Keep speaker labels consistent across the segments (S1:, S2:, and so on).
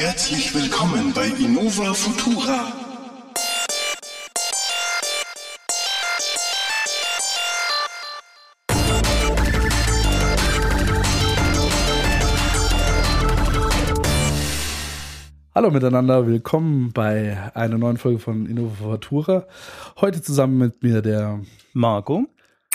S1: Herzlich willkommen bei Innova Futura.
S2: Hallo miteinander, willkommen bei einer neuen Folge von Innovatura. Heute zusammen mit mir der
S3: Marco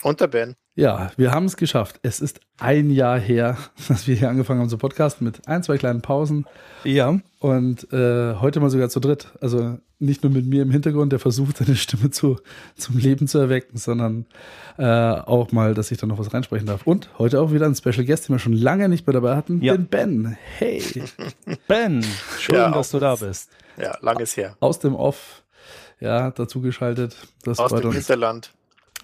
S4: und der Ben.
S2: Ja, wir haben es geschafft. Es ist ein Jahr her, dass wir hier angefangen haben zu podcasten mit ein, zwei kleinen Pausen.
S3: Ja.
S2: Und äh, heute mal sogar zu dritt. Also nicht nur mit mir im Hintergrund, der versucht, seine Stimme zu, zum Leben zu erwecken, sondern äh, auch mal, dass ich da noch was reinsprechen darf. Und heute auch wieder ein Special Guest, den wir schon lange nicht mehr dabei hatten, ja. den Ben. Hey.
S3: Ben, schön, ja, dass du da bist.
S4: Ja, langes her.
S2: Aus dem Off, ja, dazu geschaltet.
S4: Das Aus dem Hinterland.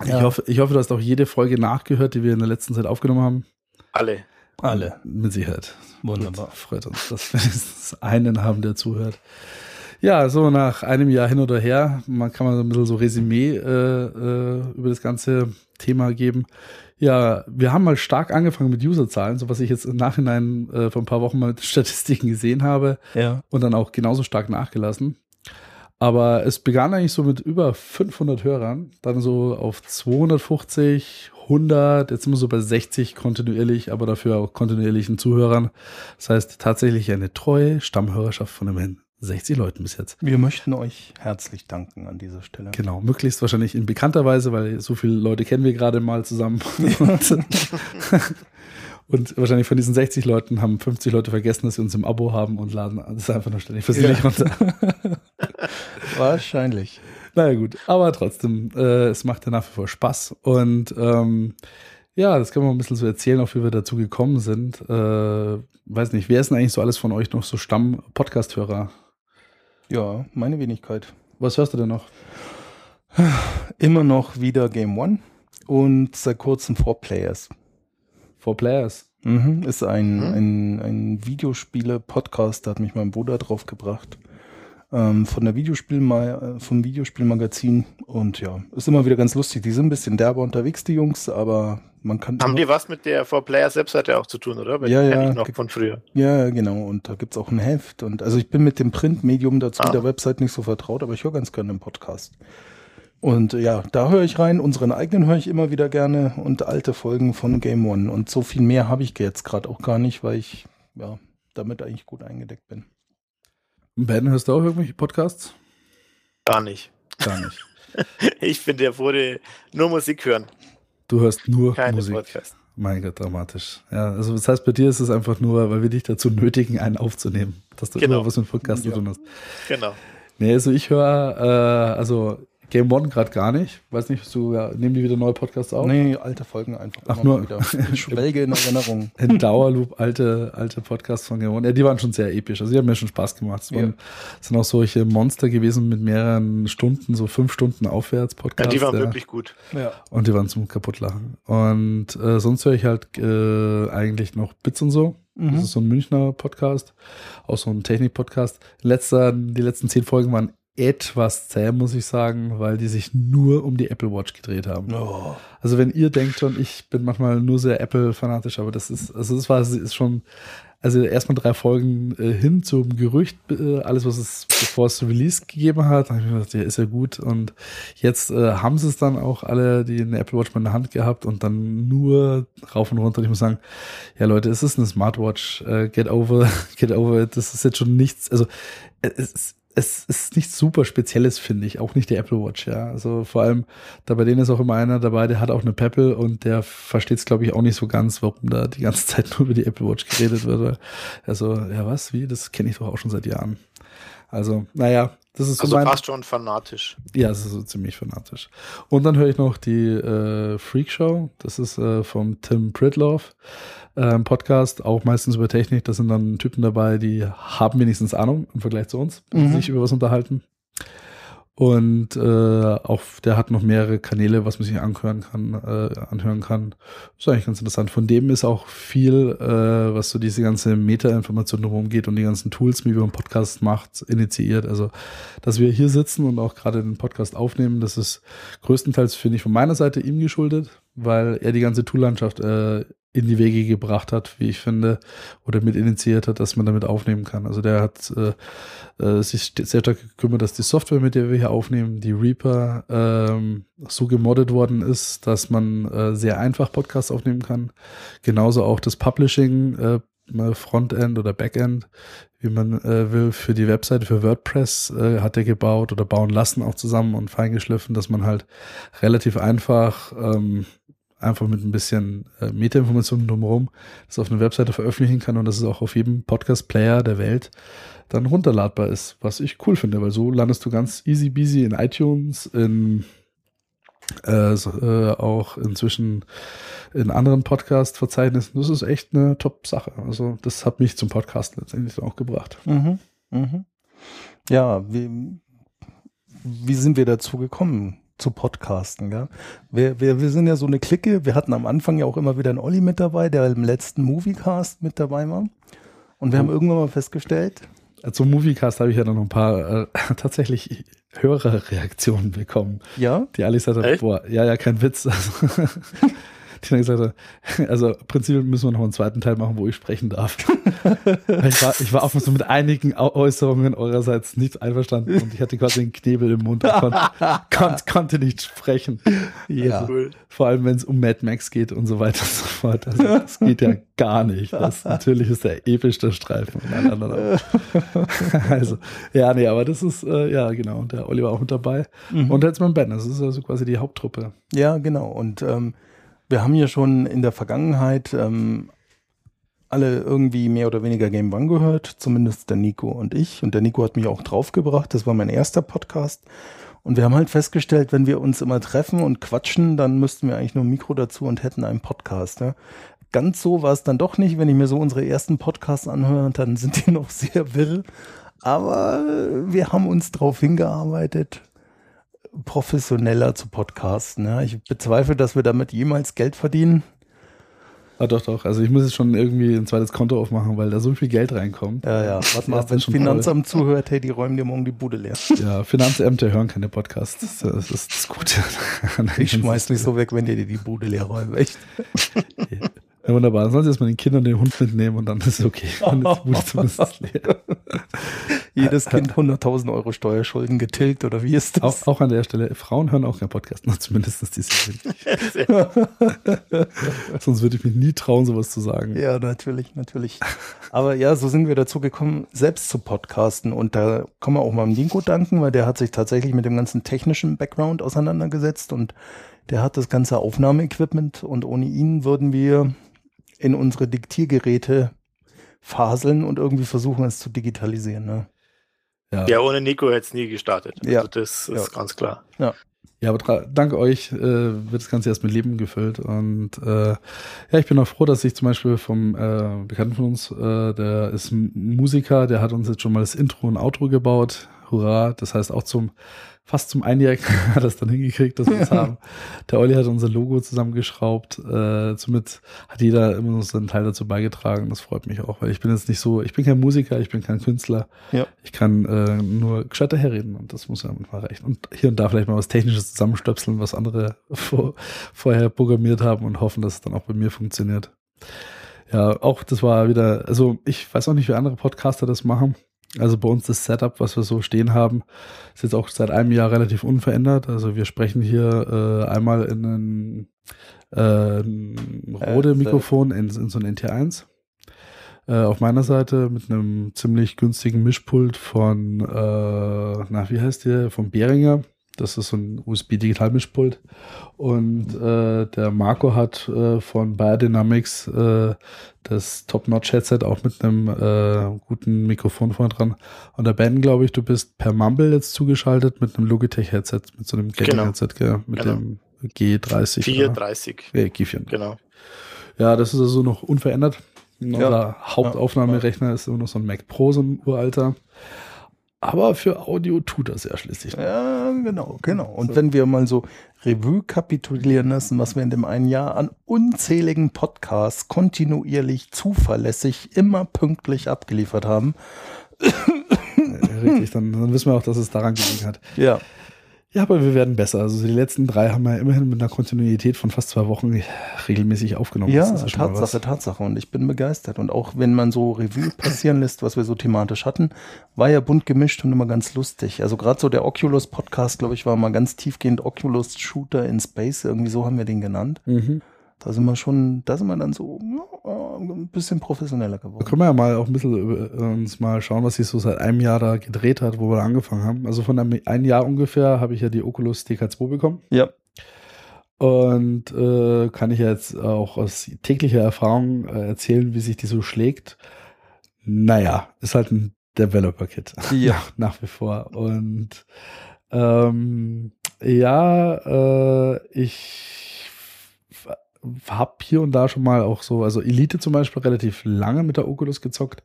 S2: Ja. Ich, hoffe, ich hoffe, du hast auch jede Folge nachgehört, die wir in der letzten Zeit aufgenommen haben.
S4: Alle.
S2: Alle. Mit Sicherheit.
S3: Wunderbar.
S2: Gut, freut uns, dass wir einen haben, der zuhört. Ja, so nach einem Jahr hin oder her, man kann mal so ein bisschen so Resümee äh, äh, über das ganze Thema geben. Ja, wir haben mal stark angefangen mit Userzahlen, so was ich jetzt im Nachhinein äh, vor ein paar Wochen mal mit Statistiken gesehen habe.
S3: Ja.
S2: Und dann auch genauso stark nachgelassen. Aber es begann eigentlich so mit über 500 Hörern, dann so auf 250, 100, jetzt sind wir so bei 60 kontinuierlich, aber dafür auch kontinuierlichen Zuhörern. Das heißt tatsächlich eine treue Stammhörerschaft von immerhin 60 Leuten bis jetzt.
S3: Wir möchten euch herzlich danken an dieser Stelle.
S2: Genau, möglichst wahrscheinlich in bekannter Weise, weil so viele Leute kennen wir gerade mal zusammen. und, wahrscheinlich von diesen 60 Leuten haben 50 Leute vergessen, dass sie uns im Abo haben und laden das einfach nur ständig für sie ja. runter.
S3: Wahrscheinlich.
S2: Naja gut, aber trotzdem, äh, es macht ja nach wie vor Spaß und ähm, ja, das können wir ein bisschen so erzählen, auch wie wir dazu gekommen sind. Äh, weiß nicht, wer ist denn eigentlich so alles von euch noch so Stamm-Podcast-Hörer?
S3: Ja, meine Wenigkeit.
S2: Was hörst du denn noch?
S3: Immer noch wieder Game One und seit kurzem Four Players.
S2: Four Players?
S3: Mhm, ist ein, mhm. ein, ein Videospiele-Podcast, da hat mich mein Bruder drauf gebracht ähm, von der Videospielma vom Videospielmagazin und ja, ist immer wieder ganz lustig. Die sind ein bisschen derber unterwegs, die Jungs, aber man kann.
S4: Haben die was mit der For Players Webseite auch zu tun, oder?
S3: Weil ja, ja.
S4: Noch von früher.
S3: Ja, genau. Und da gibt's auch ein Heft. Und also ich bin mit dem Printmedium dazu ah. der Website nicht so vertraut, aber ich höre ganz gerne den Podcast. Und ja, da höre ich rein. Unseren eigenen höre ich immer wieder gerne und alte Folgen von Game One. Und so viel mehr habe ich jetzt gerade auch gar nicht, weil ich ja damit eigentlich gut eingedeckt bin.
S2: Ben, hörst du auch irgendwelche Podcasts?
S4: Gar nicht.
S2: Gar nicht.
S4: ich finde, der wurde nur Musik hören.
S2: Du hörst nur
S4: Keine
S2: Musik.
S4: Podcast.
S2: Mein Gott, dramatisch. Ja, also das heißt, bei dir ist es einfach nur, weil wir dich dazu nötigen, einen aufzunehmen, dass du genau. immer was mit Podcast zu tun hast.
S4: Genau.
S2: Nee, also ich höre, äh, also Game One gerade gar nicht. Weiß nicht, du ja, nehmen die wieder neue Podcasts auf?
S3: Nee, alte Folgen einfach.
S2: Ach nur.
S3: Wieder. Ich schwelge in Erinnerung.
S2: In Dauerloop, alte, alte Podcasts von Game One. Ja, die waren schon sehr episch. Also die haben mir schon Spaß gemacht. Es waren, ja. sind auch solche Monster gewesen mit mehreren Stunden, so fünf Stunden aufwärts Podcasts.
S4: Ja, die waren ja. wirklich gut.
S2: Ja. Und die waren zum Kaputtlachen. Und äh, sonst höre ich halt äh, eigentlich noch Bits und so. Mhm. Das ist so ein Münchner Podcast, auch so ein Technik-Podcast. Letzter, die letzten zehn Folgen waren etwas zäh, muss ich sagen, weil die sich nur um die Apple Watch gedreht haben.
S3: Oh.
S2: Also wenn ihr denkt schon, ich bin manchmal nur sehr Apple-fanatisch, aber das ist, also das war ist schon, also erstmal drei Folgen äh, hin zum Gerücht, äh, alles was es bevor es Release gegeben hat, habe ich mir gedacht, ja, ist ja gut. Und jetzt äh, haben sie es dann auch alle, die eine Apple Watch mal in der Hand gehabt und dann nur rauf und runter. Ich muss sagen, ja Leute, es ist eine Smartwatch, äh, get over, get over it. Das ist jetzt schon nichts, also es ist es ist nichts super Spezielles, finde ich. Auch nicht die Apple Watch, ja. Also vor allem, da bei denen ist auch immer einer dabei, der hat auch eine Pebble und der versteht es, glaube ich, auch nicht so ganz, warum da die ganze Zeit nur über die Apple Watch geredet wird. Also, ja, was? Wie? Das kenne ich doch auch schon seit Jahren. Also, naja, das ist
S4: so also mein, fast schon fanatisch.
S2: Ja, es ist so ziemlich fanatisch. Und dann höre ich noch die äh, Freak Show. Das ist äh, vom Tim Pritloff äh, Podcast, auch meistens über Technik. Da sind dann Typen dabei, die haben wenigstens Ahnung im Vergleich zu uns, mhm. sich über was unterhalten. Und äh, auch der hat noch mehrere Kanäle, was man sich anhören kann, äh, anhören kann. ist eigentlich ganz interessant. Von dem ist auch viel, äh, was so diese ganze Meta-Information drumherum geht und die ganzen Tools, wie wir einen Podcast macht, initiiert. Also, dass wir hier sitzen und auch gerade den Podcast aufnehmen, das ist größtenteils, finde ich, von meiner Seite ihm geschuldet, weil er die ganze Toollandschaft äh, in die Wege gebracht hat, wie ich finde, oder mit initiiert hat, dass man damit aufnehmen kann. Also der hat äh, äh, sich sehr stark gekümmert, dass die Software, mit der wir hier aufnehmen, die Reaper, ähm, so gemoddet worden ist, dass man äh, sehr einfach Podcasts aufnehmen kann. Genauso auch das Publishing, äh, Frontend oder Backend, wie man äh, will, für die Webseite, für WordPress äh, hat er gebaut oder bauen lassen auch zusammen und feingeschliffen, dass man halt relativ einfach ähm, einfach mit ein bisschen äh, Metainformationen drumherum das auf einer Webseite veröffentlichen kann und dass es auch auf jedem Podcast-Player der Welt dann runterladbar ist, was ich cool finde, weil so landest du ganz easy beasy in iTunes, in äh, äh, auch inzwischen in anderen Podcast-Verzeichnissen. Das ist echt eine Top-Sache. Also das hat mich zum Podcast letztendlich auch gebracht.
S3: Mhm. Mhm. Ja, wie, wie sind wir dazu gekommen? Zu podcasten. Gell? Wir, wir, wir sind ja so eine Clique. Wir hatten am Anfang ja auch immer wieder einen Olli mit dabei, der im letzten Moviecast mit dabei war. Und wir haben irgendwann mal festgestellt.
S2: Zum Moviecast habe ich ja noch ein paar äh, tatsächlich Hörerreaktionen bekommen.
S3: Ja?
S2: Die gesagt haben, boah, ja, ja, kein Witz. Also, die dann gesagt hat, also im Prinzip müssen wir noch einen zweiten Teil machen, wo ich sprechen darf. ich, war, ich war auch so mit einigen Äußerungen eurerseits nicht einverstanden und ich hatte quasi den Knebel im Mund und konnte, konnte, konnte nicht sprechen. Ja. Also. Vor allem, wenn es um Mad Max geht und so weiter und so fort. Also, das geht ja gar nicht. Das, natürlich ist der epischste Streifen. also, ja, nee, aber das ist, äh, ja, genau. Und der Oliver auch mit dabei. Mhm. Und jetzt mein Ben. Das ist also quasi die Haupttruppe.
S3: Ja, genau. Und ähm, wir haben ja schon in der Vergangenheit ähm, alle irgendwie mehr oder weniger Game One gehört, zumindest der Nico und ich. Und der Nico hat mich auch draufgebracht. Das war mein erster Podcast. Und wir haben halt festgestellt, wenn wir uns immer treffen und quatschen, dann müssten wir eigentlich nur ein Mikro dazu und hätten einen Podcast. Ja? Ganz so war es dann doch nicht. Wenn ich mir so unsere ersten Podcasts anhöre, dann sind die noch sehr wirr. Aber wir haben uns darauf hingearbeitet professioneller zu podcasten. Ja. Ich bezweifle, dass wir damit jemals Geld verdienen.
S2: Ah, doch, doch. Also ich muss jetzt schon irgendwie ein zweites Konto aufmachen, weil da so viel Geld reinkommt.
S3: Ja, ja. Warte mal, wenn das Finanzamt toll. zuhört, hey, die räumen dir morgen die Bude leer.
S2: Ja, Finanzämter hören keine Podcasts. Das ist das Gute.
S3: ich schmeiß nicht so weg, wenn dir die Bude leer räumen, echt.
S2: Ja. Wunderbar. Dann sollen Sie erstmal den Kindern den Hund mitnehmen und dann ist es okay. Dann ist die Bude
S3: zumindest leer. Jedes Kind 100.000 Euro Steuerschulden getilgt oder wie ist
S2: das? Auch, auch an der Stelle, Frauen hören auch keinen Podcast, na, zumindest diese Sonst würde ich mich nie trauen, sowas zu sagen.
S3: Ja, natürlich, natürlich. Aber ja, so sind wir dazu gekommen, selbst zu podcasten. Und da kann man auch mal dem Dinko danken, weil der hat sich tatsächlich mit dem ganzen technischen Background auseinandergesetzt und der hat das ganze Aufnahmeequipment und ohne ihn würden wir in unsere Diktiergeräte faseln und irgendwie versuchen, es zu digitalisieren. Ne?
S4: Ja. ja, ohne Nico hätte es nie gestartet. Also ja. das ist ja. ganz klar.
S2: Ja. Ja, aber dank euch äh, wird das Ganze erst mit Leben gefüllt. Und äh, ja, ich bin auch froh, dass ich zum Beispiel vom äh, Bekannten von uns, äh, der ist Musiker, der hat uns jetzt schon mal das Intro und Outro gebaut. Hurra. Das heißt auch zum fast zum Einjährigen hat das dann hingekriegt, dass wir es haben. Der Olli hat unser Logo zusammengeschraubt. Äh, somit hat jeder immer noch seinen Teil dazu beigetragen. Das freut mich auch, weil ich bin jetzt nicht so, ich bin kein Musiker, ich bin kein Künstler. Ja. Ich kann äh, nur gescheiter herreden und das muss ja manchmal reichen. Und hier und da vielleicht mal was Technisches zusammenstöpseln, was andere vor, vorher programmiert haben und hoffen, dass es dann auch bei mir funktioniert. Ja, auch das war wieder, also ich weiß auch nicht, wie andere Podcaster das machen. Also bei uns das Setup, was wir so stehen haben, ist jetzt auch seit einem Jahr relativ unverändert. Also wir sprechen hier äh, einmal in ein, äh, ein Rode-Mikrofon in, in, so ein NT1. Äh, auf meiner Seite mit einem ziemlich günstigen Mischpult von, äh, na, wie heißt der, von Behringer. Das ist so ein USB-Digital-Mischpult. Und äh, der Marco hat äh, von Biodynamics äh, das Top-Notch-Headset auch mit einem äh, guten Mikrofon vorne dran. Und der Ben, glaube ich, du bist per Mumble jetzt zugeschaltet mit einem Logitech-Headset, mit so einem Gaming-Headset, genau. mit genau. dem G30.
S4: 430.
S2: Ja, G4.
S4: Genau.
S2: Ja, das ist also noch unverändert. Unser ja. Hauptaufnahmerechner ist immer noch so ein Mac Pro, so ein uralter. Aber für Audio tut das ja schließlich.
S3: Ja, genau, genau. Und so. wenn wir mal so Revue kapitulieren lassen, was wir in dem einen Jahr an unzähligen Podcasts kontinuierlich, zuverlässig, immer pünktlich abgeliefert haben.
S2: Richtig, dann, dann wissen wir auch, dass es daran gelegen hat.
S3: Ja.
S2: Ja, aber wir werden besser. Also die letzten drei haben wir immerhin mit einer Kontinuität von fast zwei Wochen regelmäßig aufgenommen.
S3: Ja, Tatsache, Tatsache. Und ich bin begeistert. Und auch wenn man so Revue passieren lässt, was wir so thematisch hatten, war ja bunt gemischt und immer ganz lustig. Also gerade so der Oculus Podcast, glaube ich, war mal ganz tiefgehend Oculus Shooter in Space. Irgendwie so haben wir den genannt. Mhm. Da sind wir schon, da sind wir dann so ja, ein bisschen professioneller geworden.
S2: Da können wir ja mal auch ein bisschen uns mal schauen, was sich so seit einem Jahr da gedreht hat, wo wir da angefangen haben. Also von einem, einem Jahr ungefähr habe ich ja die Oculus DK2 bekommen.
S3: Ja.
S2: Und äh, kann ich jetzt auch aus täglicher Erfahrung äh, erzählen, wie sich die so schlägt. Naja, ist halt ein Developer-Kit.
S3: Ja.
S2: Nach wie vor. Und ähm, ja, äh, ich habe hier und da schon mal auch so, also Elite zum Beispiel relativ lange mit der Oculus gezockt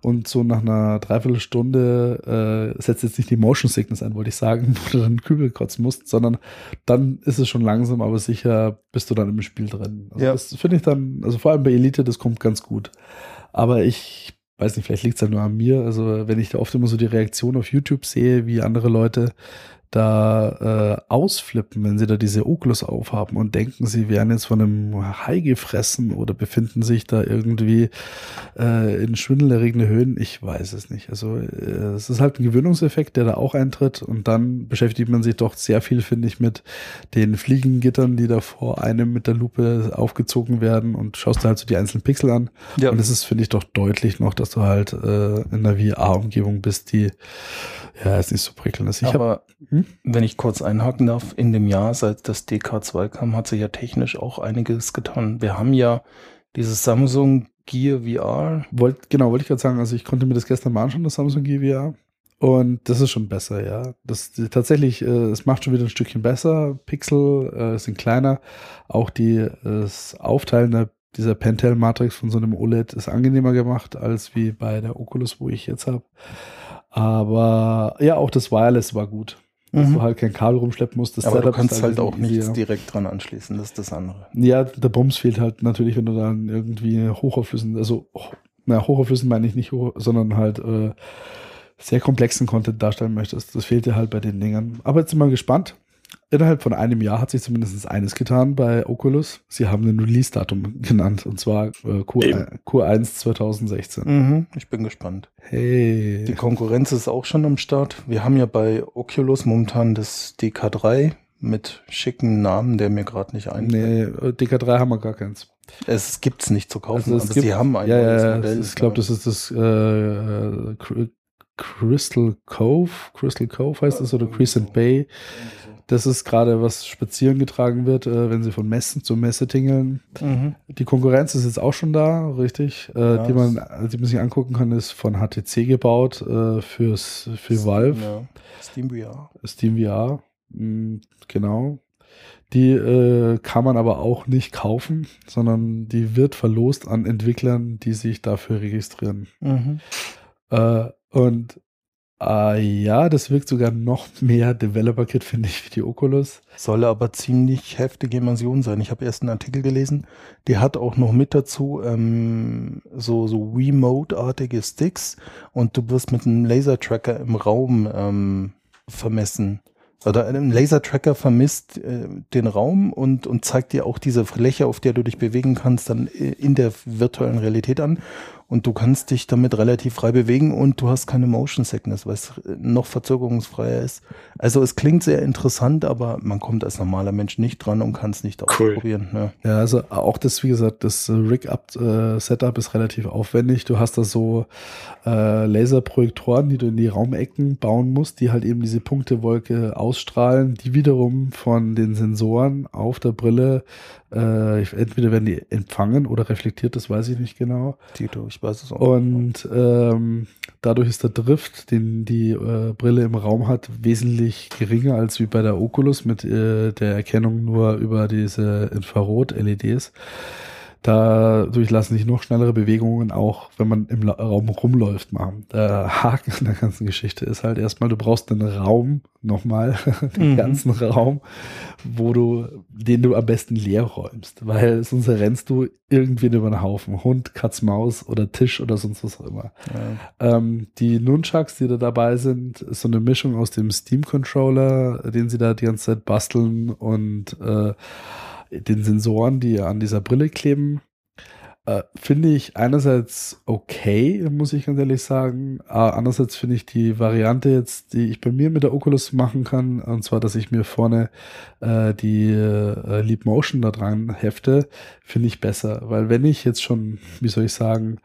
S2: und so nach einer Dreiviertelstunde äh, setzt jetzt nicht die Motion Sickness ein, wollte ich sagen, wo du dann Kübel kotzen musst, sondern dann ist es schon langsam, aber sicher bist du dann im Spiel drin. Also
S3: ja.
S2: Das finde ich dann, also vor allem bei Elite, das kommt ganz gut. Aber ich weiß nicht, vielleicht liegt es ja nur an mir. Also wenn ich da oft immer so die Reaktion auf YouTube sehe, wie andere Leute da äh, ausflippen, wenn sie da diese Oculus aufhaben und denken, sie wären jetzt von einem Hai gefressen oder befinden sich da irgendwie äh, in schwindelerregende Höhen. Ich weiß es nicht. Also äh, es ist halt ein Gewöhnungseffekt, der da auch eintritt und dann beschäftigt man sich doch sehr viel, finde ich, mit den Fliegengittern, die da vor einem mit der Lupe aufgezogen werden und schaust da halt so die einzelnen Pixel an. Ja. Und es ist, finde ich, doch deutlich noch, dass du halt äh, in einer VR-Umgebung bist, die ja ist nicht so prickelnd ist.
S3: Ich Aber hab, hm? Wenn ich kurz einhaken darf, in dem Jahr, seit das DK2 kam, hat sich ja technisch auch einiges getan. Wir haben ja dieses Samsung Gear VR.
S2: Wollt, genau, wollte ich gerade sagen, also ich konnte mir das gestern mal anschauen, das Samsung Gear VR. Und das ist schon besser, ja. Das tatsächlich, äh, es macht schon wieder ein Stückchen besser. Pixel äh, sind kleiner. Auch die das Aufteilen der, dieser Pentel-Matrix von so einem OLED ist angenehmer gemacht als wie bei der Oculus, wo ich jetzt habe. Aber ja, auch das Wireless war gut dass mhm. du halt kein Kabel rumschleppen musst. Das
S3: Aber Setup du kannst halt auch nichts easier. direkt dran anschließen, das ist das andere.
S2: Ja, der Bums fehlt halt natürlich, wenn du dann irgendwie hochauflösend, also na, hochauflösend meine ich nicht hoch, sondern halt äh, sehr komplexen Content darstellen möchtest. Das fehlt dir halt bei den Dingern. Aber jetzt sind wir gespannt innerhalb von einem Jahr hat sich zumindest eines getan bei Oculus. Sie haben ein Release-Datum genannt und zwar äh, Q1, Q1 2016.
S3: Mhm, ich bin gespannt.
S2: Hey.
S3: Die Konkurrenz ist auch schon am Start. Wir haben ja bei Oculus momentan das DK3 mit schicken Namen, der mir gerade nicht einfällt.
S2: Nee, DK3 haben wir gar keins.
S3: Es gibt's nicht zu kaufen,
S2: also aber gibt,
S3: sie haben
S2: ein ja, ja, Modell. Ich glaube, das ist das äh, Crystal Cove. Crystal Cove heißt es oder Crescent Bay. Das ist gerade, was spazieren getragen wird, äh, wenn sie von Messen zu Messe tingeln. Mhm. Die Konkurrenz ist jetzt auch schon da, richtig. Äh, ja, die, man, die man sich angucken kann, ist von HTC gebaut äh, fürs, für Steam, Valve. Ja.
S3: Steam VR.
S2: Steam VR, mhm, genau. Die äh, kann man aber auch nicht kaufen, sondern die wird verlost an Entwicklern, die sich dafür registrieren. Mhm. Äh, und Ah, ja, das wirkt sogar noch mehr Developer-Kit, finde ich, wie die Oculus.
S3: Soll aber ziemlich heftige Immersion sein. Ich habe erst einen Artikel gelesen, die hat auch noch mit dazu ähm, so, so Remote-artige Sticks und du wirst mit einem Laser-Tracker im Raum ähm, vermessen. Oder ein Lasertracker vermisst äh, den Raum und, und zeigt dir auch diese Fläche, auf der du dich bewegen kannst, dann in der virtuellen Realität an und du kannst dich damit relativ frei bewegen und du hast keine Motion Sickness, weil es noch verzögerungsfreier ist. Also es klingt sehr interessant, aber man kommt als normaler Mensch nicht dran und kann es nicht cool. ausprobieren.
S2: Ne? Ja, also auch das, wie gesagt, das Rig-Up-Setup ist relativ aufwendig. Du hast da so äh, Laserprojektoren, die du in die Raumecken bauen musst, die halt eben diese Punktewolke ausstrahlen, die wiederum von den Sensoren auf der Brille äh, entweder werden die empfangen oder reflektiert, das weiß ich nicht genau.
S3: Tito, weiß es auch.
S2: Und ähm, dadurch ist der Drift, den die äh, Brille im Raum hat, wesentlich geringer als wie bei der Oculus mit äh, der Erkennung nur über diese Infrarot-LEDs. Dadurch lassen sich noch schnellere Bewegungen auch, wenn man im Raum rumläuft, machen. Der Haken in der ganzen Geschichte ist halt erstmal, du brauchst einen Raum, nochmal, den mhm. ganzen Raum, wo du, den du am besten leer räumst, weil sonst rennst du irgendwen über den Haufen. Hund, Katz, Maus oder Tisch oder sonst was auch immer. Ja. Ähm, die Nunchucks, die da dabei sind, ist so eine Mischung aus dem Steam-Controller, den sie da die ganze Zeit basteln und äh, den Sensoren, die an dieser Brille kleben, äh, finde ich einerseits okay, muss ich ganz ehrlich sagen. Äh, andererseits finde ich die Variante jetzt, die ich bei mir mit der Oculus machen kann, und zwar, dass ich mir vorne äh, die äh, Leap Motion da dran hefte, finde ich besser. Weil wenn ich jetzt schon, wie soll ich sagen,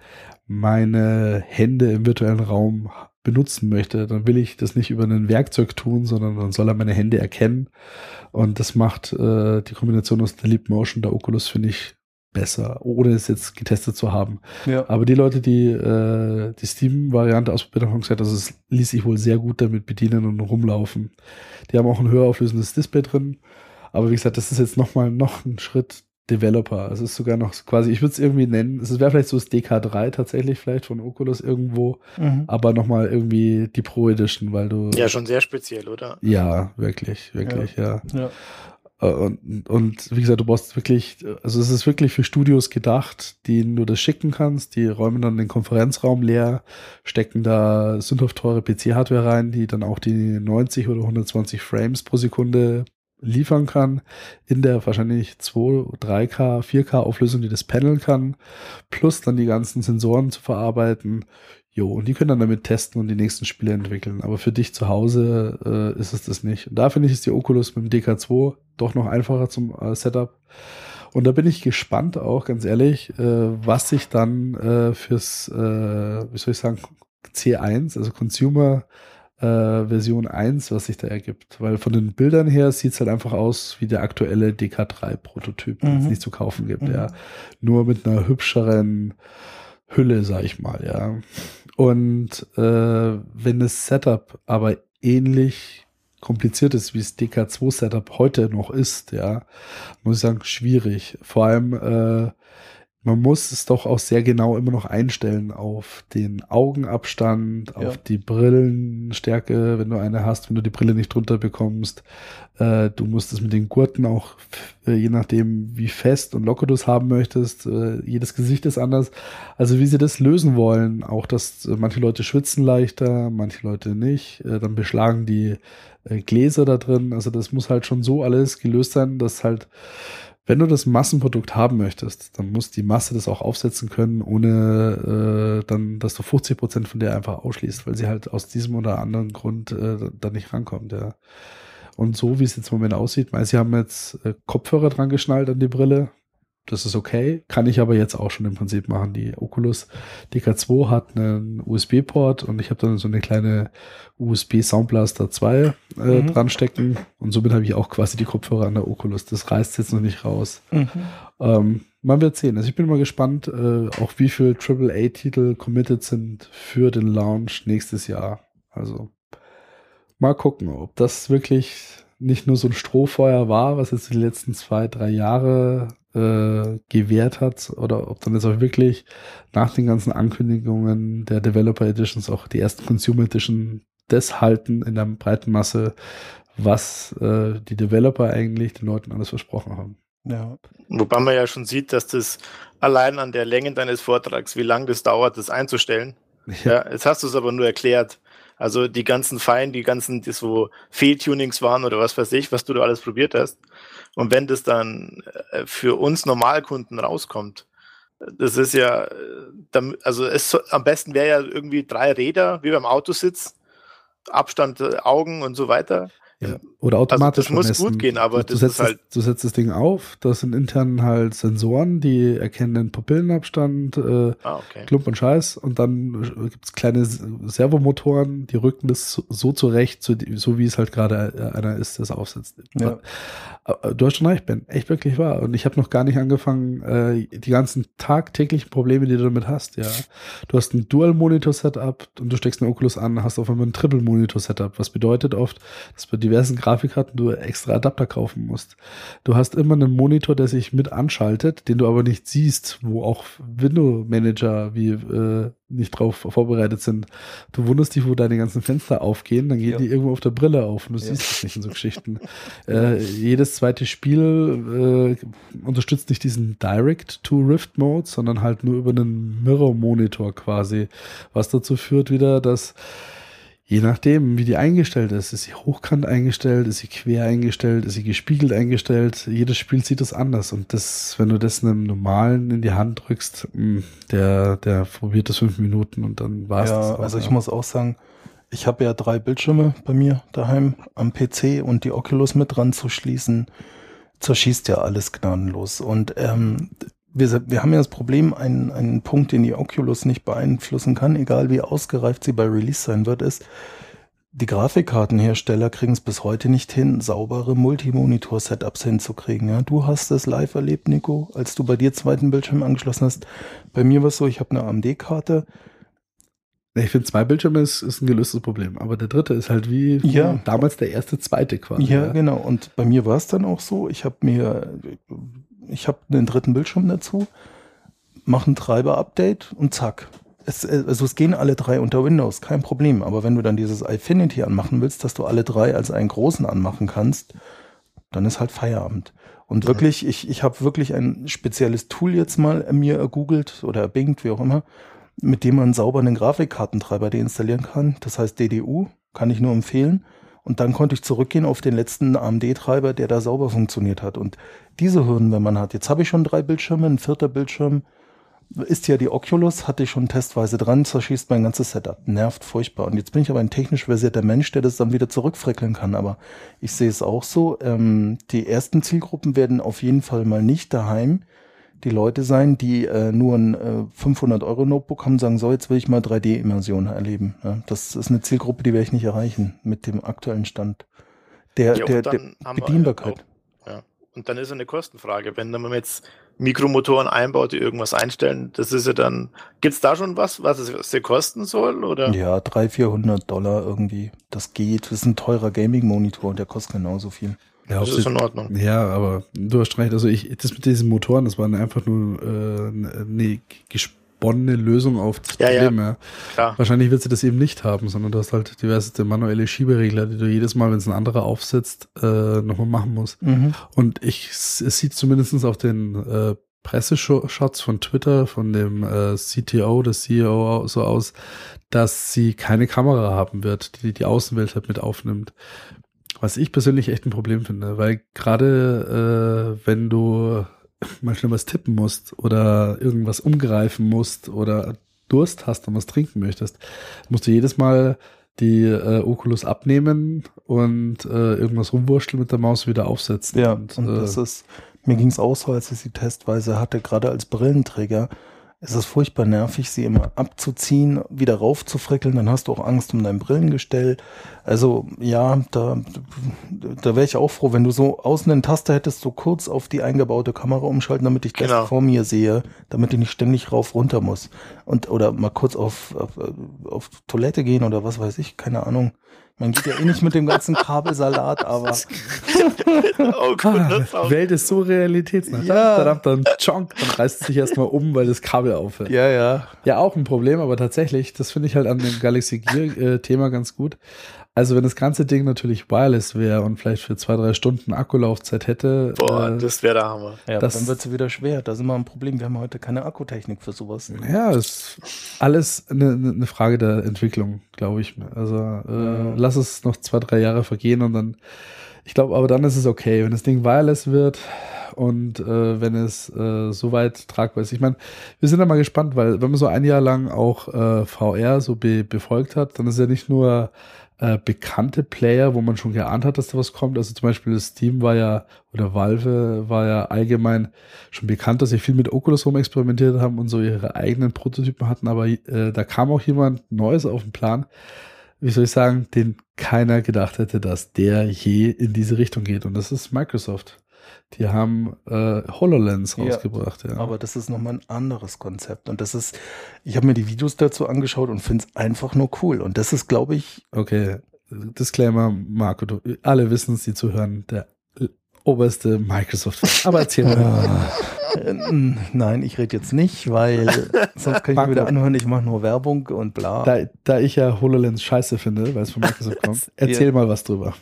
S2: meine Hände im virtuellen Raum benutzen möchte, dann will ich das nicht über ein Werkzeug tun, sondern dann soll er meine Hände erkennen. Und das macht äh, die Kombination aus der Leap Motion der Oculus, finde ich, besser, ohne es jetzt getestet zu haben. Ja. Aber die Leute, die äh, die Steam-Variante ausprobiert haben, haben gesagt, also es ließ sich wohl sehr gut damit bedienen und rumlaufen. Die haben auch ein höher auflösendes Display drin. Aber wie gesagt, das ist jetzt nochmal noch ein Schritt Developer. Es ist sogar noch quasi, ich würde es irgendwie nennen, es wäre vielleicht so das DK3 tatsächlich vielleicht von Oculus irgendwo, mhm. aber nochmal irgendwie die Pro Edition, weil du.
S4: Ja, schon sehr speziell, oder?
S2: Ja, wirklich, wirklich, ja. ja. ja. Äh, und, und wie gesagt, du brauchst wirklich, also es ist wirklich für Studios gedacht, denen du das schicken kannst. Die räumen dann den Konferenzraum leer, stecken da sündhaft teure PC-Hardware rein, die dann auch die 90 oder 120 Frames pro Sekunde liefern kann, in der wahrscheinlich 2, 3K, 4K Auflösung, die das paneln kann, plus dann die ganzen Sensoren zu verarbeiten. Jo, und die können dann damit testen und die nächsten Spiele entwickeln. Aber für dich zu Hause äh, ist es das nicht. Und da finde ich, ist die Oculus mit dem DK2 doch noch einfacher zum äh, Setup. Und da bin ich gespannt auch, ganz ehrlich, äh, was sich dann äh, fürs, äh, wie soll ich sagen, C1, also Consumer äh, Version 1, was sich da ergibt. Weil von den Bildern her sieht es halt einfach aus wie der aktuelle DK3-Prototyp, den es mhm. nicht zu kaufen gibt, mhm. ja. Nur mit einer hübscheren Hülle, sag ich mal, ja. Und äh, wenn das Setup aber ähnlich kompliziert ist, wie das DK2-Setup heute noch ist, ja, muss ich sagen, schwierig. Vor allem äh, man muss es doch auch sehr genau immer noch einstellen auf den Augenabstand, ja. auf die Brillenstärke, wenn du eine hast, wenn du die Brille nicht drunter bekommst. Äh, du musst es mit den Gurten auch, äh, je nachdem, wie fest und locker du es haben möchtest, äh, jedes Gesicht ist anders. Also wie sie das lösen wollen, auch dass äh, manche Leute schwitzen leichter, manche Leute nicht, äh, dann beschlagen die äh, Gläser da drin. Also das muss halt schon so alles gelöst sein, dass halt wenn du das Massenprodukt haben möchtest, dann muss die Masse das auch aufsetzen können, ohne äh, dann, dass du 50 Prozent von der einfach ausschließt, weil sie halt aus diesem oder anderen Grund äh, da nicht rankommt. Ja. Und so wie es jetzt im Moment aussieht, weil sie haben jetzt äh, Kopfhörer dran geschnallt an die Brille, das ist okay. Kann ich aber jetzt auch schon im Prinzip machen. Die Oculus DK2 hat einen USB-Port und ich habe dann so eine kleine USB Soundblaster 2 äh, mhm. dran stecken und somit habe ich auch quasi die Kopfhörer an der Oculus. Das reißt jetzt noch nicht raus. Mhm. Ähm, man wird sehen. Also ich bin mal gespannt, äh, auch wie viel AAA-Titel committed sind für den Launch nächstes Jahr. Also mal gucken, ob das wirklich nicht nur so ein Strohfeuer war, was jetzt die letzten zwei, drei Jahre äh, gewährt hat oder ob dann jetzt auch wirklich nach den ganzen Ankündigungen der Developer Editions auch die ersten Consumer Edition das halten in der breiten Masse, was äh, die Developer eigentlich den Leuten alles versprochen haben.
S4: Ja. Wobei man ja schon sieht, dass das allein an der Länge deines Vortrags, wie lange das dauert, das einzustellen. Ja. ja jetzt hast du es aber nur erklärt. Also die ganzen Feinen, die ganzen, die so Fehltunings waren oder was weiß ich, was du da alles probiert hast. Und wenn das dann äh, für uns Normalkunden rauskommt, das ist ja, äh, also es, am besten wäre ja irgendwie drei Räder, wie beim Autositz, Abstand, äh, Augen und so weiter.
S2: Ja. Oder automatisch.
S4: Also das muss gut gehen, aber
S2: du, das ist halt. du setzt das Ding auf, das sind intern halt Sensoren, die erkennen den Pupillenabstand, äh, ah, okay. Klump und Scheiß und dann gibt's kleine Servomotoren, die rücken das so, so zurecht, so, so, wie es halt gerade einer ist, das aufsetzt. Ja. Äh, du hast schon recht, Ben, echt wirklich wahr. Und ich habe noch gar nicht angefangen, äh, die ganzen tagtäglichen Probleme, die du damit hast, ja. Du hast ein Dual-Monitor-Setup und du steckst eine Oculus an, hast auf einmal ein Triple-Monitor-Setup, was bedeutet oft, dass bei dir diversen Grafikkarten du extra Adapter kaufen musst. Du hast immer einen Monitor, der sich mit anschaltet, den du aber nicht siehst, wo auch Window Manager wie äh, nicht drauf vorbereitet sind. Du wunderst dich, wo deine ganzen Fenster aufgehen, dann gehen ja. die irgendwo auf der Brille auf und du ja. siehst es nicht in so Geschichten. äh, jedes zweite Spiel äh, unterstützt nicht diesen Direct-to-Rift-Mode, sondern halt nur über einen Mirror-Monitor quasi, was dazu führt wieder, dass Je nachdem, wie die eingestellt ist. Ist sie hochkant eingestellt? Ist sie quer eingestellt? Ist sie gespiegelt eingestellt? Jedes Spiel sieht das anders. Und das, wenn du das einem normalen in die Hand drückst, mm, der, der probiert das fünf Minuten und dann war es
S3: ja,
S2: das.
S3: Auch, also ich ja. muss auch sagen, ich habe ja drei Bildschirme bei mir daheim am PC und die Oculus mit dran zu schließen, zerschießt ja alles gnadenlos. Und ähm, wir, wir haben ja das Problem, einen, einen Punkt, den die Oculus nicht beeinflussen kann, egal wie ausgereift sie bei Release sein wird, ist, die Grafikkartenhersteller kriegen es bis heute nicht hin, saubere Multimonitor-Setups hinzukriegen. Ja, du hast es live erlebt, Nico, als du bei dir zweiten Bildschirm angeschlossen hast. Bei mir war es so, ich habe eine AMD-Karte.
S2: Ich finde, zwei Bildschirme ist, ist ein gelöstes Problem, aber der dritte ist halt wie
S3: ja.
S2: damals der erste, zweite quasi.
S3: Ja, ja. genau. Und bei mir war es dann auch so, ich habe mir ich habe einen dritten Bildschirm dazu, mache ein Treiber-Update und zack. Es, also es gehen alle drei unter Windows, kein Problem. Aber wenn du dann dieses Infinity anmachen willst, dass du alle drei als einen großen anmachen kannst, dann ist halt Feierabend. Und ja. wirklich, ich, ich habe wirklich ein spezielles Tool jetzt mal mir ergoogelt oder erbingt, wie auch immer, mit dem man sauber einen Grafikkartentreiber deinstallieren kann. Das heißt DDU, kann ich nur empfehlen. Und dann konnte ich zurückgehen auf den letzten AMD-Treiber, der da sauber funktioniert hat. Und diese Hürden, wenn man hat, jetzt habe ich schon drei Bildschirme, ein vierter Bildschirm ist ja die Oculus, hatte ich schon testweise dran, zerschießt mein ganzes Setup. Nervt furchtbar. Und jetzt bin ich aber ein technisch versierter Mensch, der das dann wieder zurückfrickeln kann. Aber ich sehe es auch so, ähm, die ersten Zielgruppen werden auf jeden Fall mal nicht daheim die Leute sein, die äh, nur ein äh, 500 Euro Notebook haben, sagen, so, jetzt will ich mal 3D-Immersion erleben. Ja, das ist eine Zielgruppe, die werde ich nicht erreichen mit dem aktuellen Stand der, ja, der, der Bedienbarkeit.
S4: Auch, ja. Und dann ist es eine Kostenfrage. Wenn man jetzt Mikromotoren einbaut, die irgendwas einstellen, das ist ja dann, gibt's da schon was, was es, was kosten soll? Oder?
S3: Ja, 300, 400 Dollar irgendwie. Das geht. Das ist ein teurer Gaming-Monitor und der kostet genauso viel.
S2: Ja, das ist in Ordnung. Ja, aber du hast recht. Also ich, das mit diesen Motoren, das war einfach nur äh, eine gesponnene Lösung auf das
S4: ja, Problem. Ja,
S2: ja. Wahrscheinlich wird sie das eben nicht haben, sondern du hast halt diverse manuelle Schieberegler, die du jedes Mal, wenn es ein anderer aufsetzt, äh, nochmal machen musst. Mhm. Und ich, es sieht zumindest auf den äh, Presseshots von Twitter, von dem äh, CTO, des CEO so aus, dass sie keine Kamera haben wird, die die Außenwelt halt mit aufnimmt. Was ich persönlich echt ein Problem finde, weil gerade äh, wenn du mal schnell was tippen musst oder irgendwas umgreifen musst oder Durst hast und was trinken möchtest, musst du jedes Mal die äh, Oculus abnehmen und äh, irgendwas rumwurschteln mit der Maus wieder aufsetzen.
S3: Ja, und, und das äh, ist, mir ging es auch so, als ich sie testweise hatte, gerade als Brillenträger, es ist furchtbar nervig, sie immer abzuziehen, wieder raufzufrickeln, dann hast du auch Angst um dein Brillengestell. Also ja, da, da wäre ich auch froh, wenn du so außen den Taster hättest, so kurz auf die eingebaute Kamera umschalten, damit ich das genau. vor mir sehe, damit ich nicht ständig rauf runter muss. Und oder mal kurz auf, auf, auf Toilette gehen oder was weiß ich, keine Ahnung. Man geht ja eh nicht mit dem ganzen Kabelsalat, aber.
S2: oh Gott, ah, Welt ist so realitätsnah. Ja. Dann, dann, dann, dann reißt es sich erstmal um, weil das Kabel aufhört.
S3: Ja, ja.
S2: Ja, auch ein Problem, aber tatsächlich, das finde ich halt an dem Galaxy Gear-Thema äh, ganz gut. Also wenn das ganze Ding natürlich wireless wäre und vielleicht für zwei, drei Stunden Akkulaufzeit hätte.
S4: Boah, äh, das wäre der Hammer.
S3: Ja, das, dann wird es wieder schwer. Da sind wir ein Problem. Wir haben heute keine Akkutechnik für sowas.
S2: Ja, ist alles eine, eine Frage der Entwicklung, glaube ich. Also äh, ja. lass es noch zwei, drei Jahre vergehen und dann, ich glaube, aber dann ist es okay. Wenn das Ding wireless wird und äh, wenn es äh, so weit tragbar ist. Ich meine, wir sind da mal gespannt, weil wenn man so ein Jahr lang auch äh, VR so be befolgt hat, dann ist ja nicht nur äh, bekannte Player, wo man schon geahnt hat, dass da was kommt. Also zum Beispiel Steam war ja, oder Valve war ja allgemein schon bekannt, dass sie viel mit Oculus rum experimentiert haben und so ihre eigenen Prototypen hatten, aber äh, da kam auch jemand Neues auf den Plan, wie soll ich sagen, den keiner gedacht hätte, dass der je in diese Richtung geht. Und das ist Microsoft. Die haben äh, HoloLens rausgebracht, ja, ja.
S3: Aber das ist nochmal ein anderes Konzept. Und das ist, ich habe mir die Videos dazu angeschaut und finde es einfach nur cool. Und das ist, glaube ich,
S2: okay. Disclaimer, Marco, du, alle wissen es, die zuhören, der oberste Microsoft. Aber erzähl mal.
S3: Nein, ich rede jetzt nicht, weil sonst kann ich mir wieder anhören, ich mache nur Werbung und bla.
S2: Da, da ich ja HoloLens scheiße finde, weil es von Microsoft kommt, erzähl ja. mal was drüber.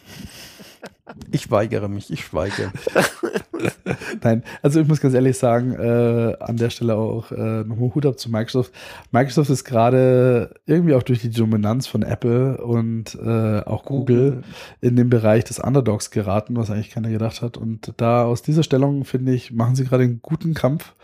S3: Ich weigere mich, ich schweige.
S2: Nein, also ich muss ganz ehrlich sagen, äh, an der Stelle auch äh, nochmal Hut ab zu Microsoft. Microsoft ist gerade irgendwie auch durch die Dominanz von Apple und äh, auch Google, Google in den Bereich des Underdogs geraten, was eigentlich keiner gedacht hat. Und da aus dieser Stellung, finde ich, machen sie gerade einen guten Kampf,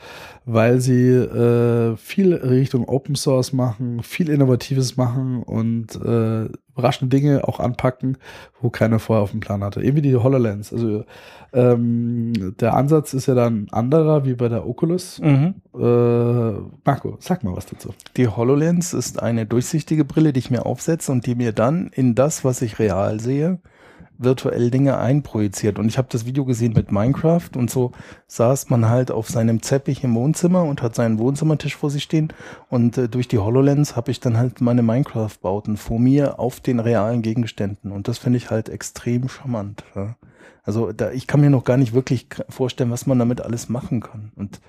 S2: weil sie äh, viel Richtung Open Source machen, viel Innovatives machen und äh, überraschende Dinge auch anpacken, wo keiner vorher auf dem Plan hatte. Eben wie die HoloLens. Also ähm, der Ansatz ist ja dann anderer wie bei der Oculus. Mhm. Äh, Marco, sag mal was dazu.
S3: Die HoloLens ist eine durchsichtige Brille, die ich mir aufsetze und die mir dann in das, was ich real sehe, virtuell Dinge einprojiziert. Und ich habe das Video gesehen mit Minecraft und so saß man halt auf seinem Zeppich im Wohnzimmer und hat seinen Wohnzimmertisch vor sich stehen. Und äh, durch die HoloLens habe ich dann halt meine Minecraft-Bauten vor mir auf den realen Gegenständen. Und das finde ich halt extrem charmant. Ja. Also da, ich kann mir noch gar nicht wirklich vorstellen, was man damit alles machen kann. Und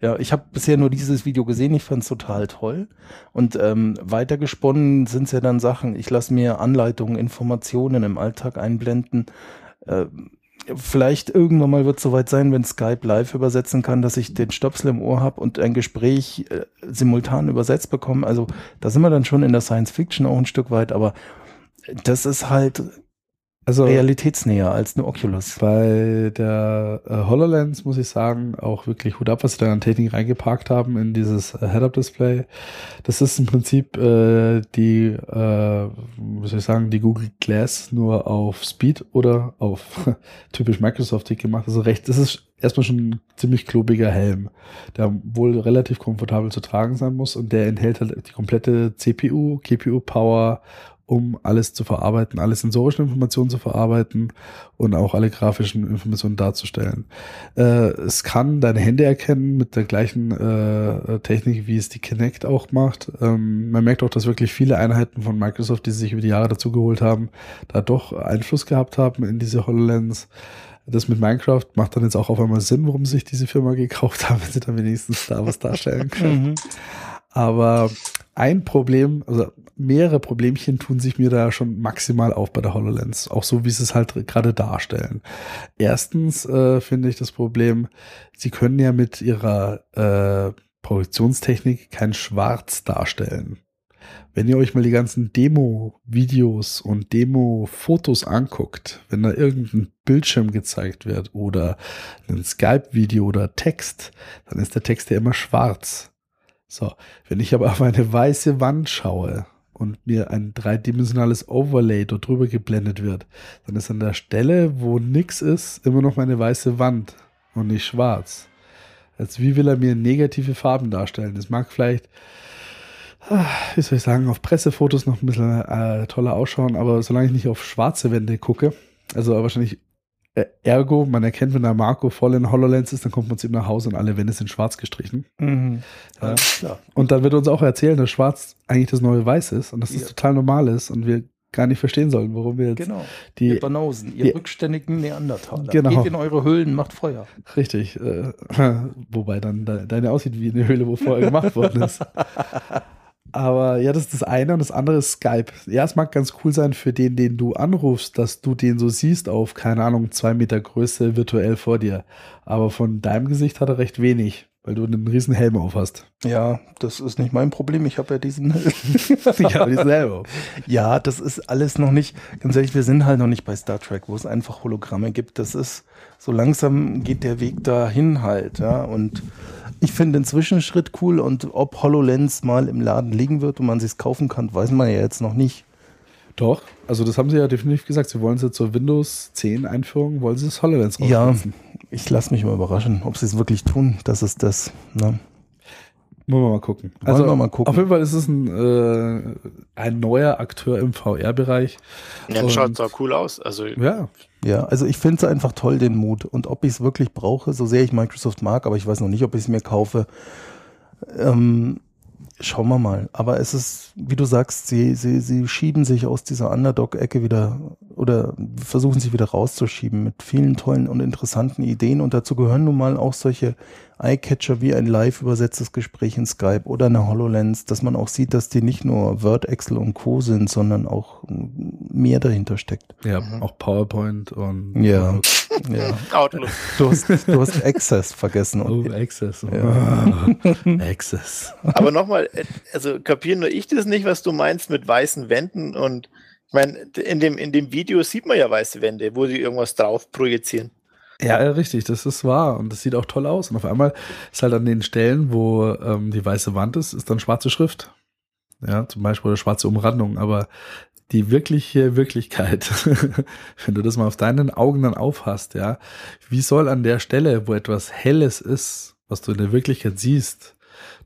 S3: ja, ich habe bisher nur dieses Video gesehen, ich fand es total toll. Und ähm, weitergesponnen sind es ja dann Sachen, ich lasse mir Anleitungen, Informationen im Alltag einblenden. Äh, vielleicht irgendwann mal wird es soweit sein, wenn Skype live übersetzen kann, dass ich den Stöpsel im Ohr habe und ein Gespräch äh, simultan übersetzt bekomme. Also da sind wir dann schon in der Science Fiction auch ein Stück weit, aber das ist halt also realitätsnäher als eine Oculus.
S2: Bei der äh, HoloLens muss ich sagen, auch wirklich Hut ab, was sie da an Technik reingeparkt haben in dieses äh, Head-Up-Display. Das ist im Prinzip äh, die, äh, wie soll ich sagen, die Google Glass nur auf Speed oder auf typisch Microsoft gemacht. Also recht, das ist erstmal schon ein ziemlich klobiger Helm, der wohl relativ komfortabel zu tragen sein muss und der enthält halt die komplette CPU, GPU Power um alles zu verarbeiten, alle sensorischen Informationen zu verarbeiten und auch alle grafischen Informationen darzustellen. Äh, es kann deine Hände erkennen mit der gleichen äh, Technik, wie es die Kinect auch macht. Ähm, man merkt auch, dass wirklich viele Einheiten von Microsoft, die sie sich über die Jahre dazugeholt haben, da doch Einfluss gehabt haben in diese HoloLens. Das mit Minecraft macht dann jetzt auch auf einmal Sinn, warum sich diese Firma gekauft haben, wenn sie dann wenigstens da was darstellen können. Mhm. Aber ein Problem, also mehrere Problemchen tun sich mir da schon maximal auf bei der HoloLens, auch so wie sie es halt gerade darstellen. Erstens äh, finde ich das Problem, sie können ja mit ihrer äh, Projektionstechnik kein Schwarz darstellen. Wenn ihr euch mal die ganzen Demo-Videos und Demo-Fotos anguckt, wenn da irgendein Bildschirm gezeigt wird oder ein Skype-Video oder Text, dann ist der Text ja immer schwarz. So, wenn ich aber auf eine weiße Wand schaue und mir ein dreidimensionales Overlay dort drüber geblendet wird, dann ist an der Stelle, wo nichts ist, immer noch meine weiße Wand und nicht schwarz. Als wie will er mir negative Farben darstellen? Das mag vielleicht, ah, wie soll ich sagen, auf Pressefotos noch ein bisschen äh, toller ausschauen, aber solange ich nicht auf schwarze Wände gucke, also wahrscheinlich ergo, man erkennt, wenn der Marco voll in HoloLens ist, dann kommt man zu ihm nach Hause und alle Wände sind schwarz gestrichen. Mhm. Ja. Ja. Und dann wird uns auch erzählen, dass schwarz eigentlich das neue Weiß ist und dass das ja. total normal ist und wir gar nicht verstehen sollen, warum wir jetzt
S3: genau. die ihr Banausen, ihr die, rückständigen Neandertaler. Genau. Geht in eure Höhlen, macht Feuer.
S2: Richtig. Äh, wobei dann deine aussieht wie eine Höhle, wo Feuer gemacht worden ist. Aber ja, das ist das eine und das andere ist Skype. Ja, es mag ganz cool sein für den, den du anrufst, dass du den so siehst auf, keine Ahnung, zwei Meter Größe virtuell vor dir. Aber von deinem Gesicht hat er recht wenig, weil du einen riesen Helm auf hast.
S3: Ja, das ist nicht mein Problem. Ich habe ja diesen, ich habe diesen Helm auf. Ja, das ist alles noch nicht, ganz ehrlich, wir sind halt noch nicht bei Star Trek, wo es einfach Hologramme gibt. Das ist, so langsam geht der Weg dahin halt, ja, und ich finde den Zwischenschritt cool und ob HoloLens mal im Laden liegen wird und man sich kaufen kann, weiß man ja jetzt noch nicht.
S2: Doch, also das haben sie ja definitiv gesagt. Sie wollen es jetzt zur Windows 10 Einführung, wollen sie das HoloLens
S3: raussetzen. Ja, ich lasse mich mal überraschen, ob sie es wirklich tun. Das ist das. Ne?
S2: Wollen wir mal gucken.
S3: Also, wir mal gucken.
S2: Auf jeden Fall ist es ein, äh, ein neuer Akteur im VR-Bereich.
S4: Ja, schaut auch cool aus. Also,
S3: ja. Ja, also ich finde es einfach toll, den Mut. Und ob ich es wirklich brauche, so sehr ich Microsoft mag, aber ich weiß noch nicht, ob ich es mir kaufe. Ähm, Schauen wir mal. Aber es ist, wie du sagst, sie, sie, sie schieben sich aus dieser Underdog-Ecke wieder oder versuchen sich wieder rauszuschieben mit vielen tollen und interessanten Ideen. Und dazu gehören nun mal auch solche Eyecatcher wie ein live übersetztes Gespräch in Skype oder eine HoloLens, dass man auch sieht, dass die nicht nur Word, Excel und Co. sind, sondern auch mehr dahinter steckt.
S2: Ja, mhm. auch PowerPoint und
S3: ja, ja. Outlook. Du hast, du hast Access vergessen.
S2: Oh, Access. Ja.
S4: Access. Aber nochmal, also kapieren nur ich das nicht, was du meinst mit weißen Wänden und ich meine, in dem, in dem Video sieht man ja weiße Wände, wo die irgendwas drauf projizieren.
S2: Ja, richtig, das ist wahr und das sieht auch toll aus. Und auf einmal ist halt an den Stellen, wo ähm, die weiße Wand ist, ist dann schwarze Schrift. Ja, zum Beispiel oder schwarze Umrandung. Aber die wirkliche Wirklichkeit, wenn du das mal auf deinen Augen dann aufhast, ja, wie soll an der Stelle, wo etwas Helles ist, was du in der Wirklichkeit siehst,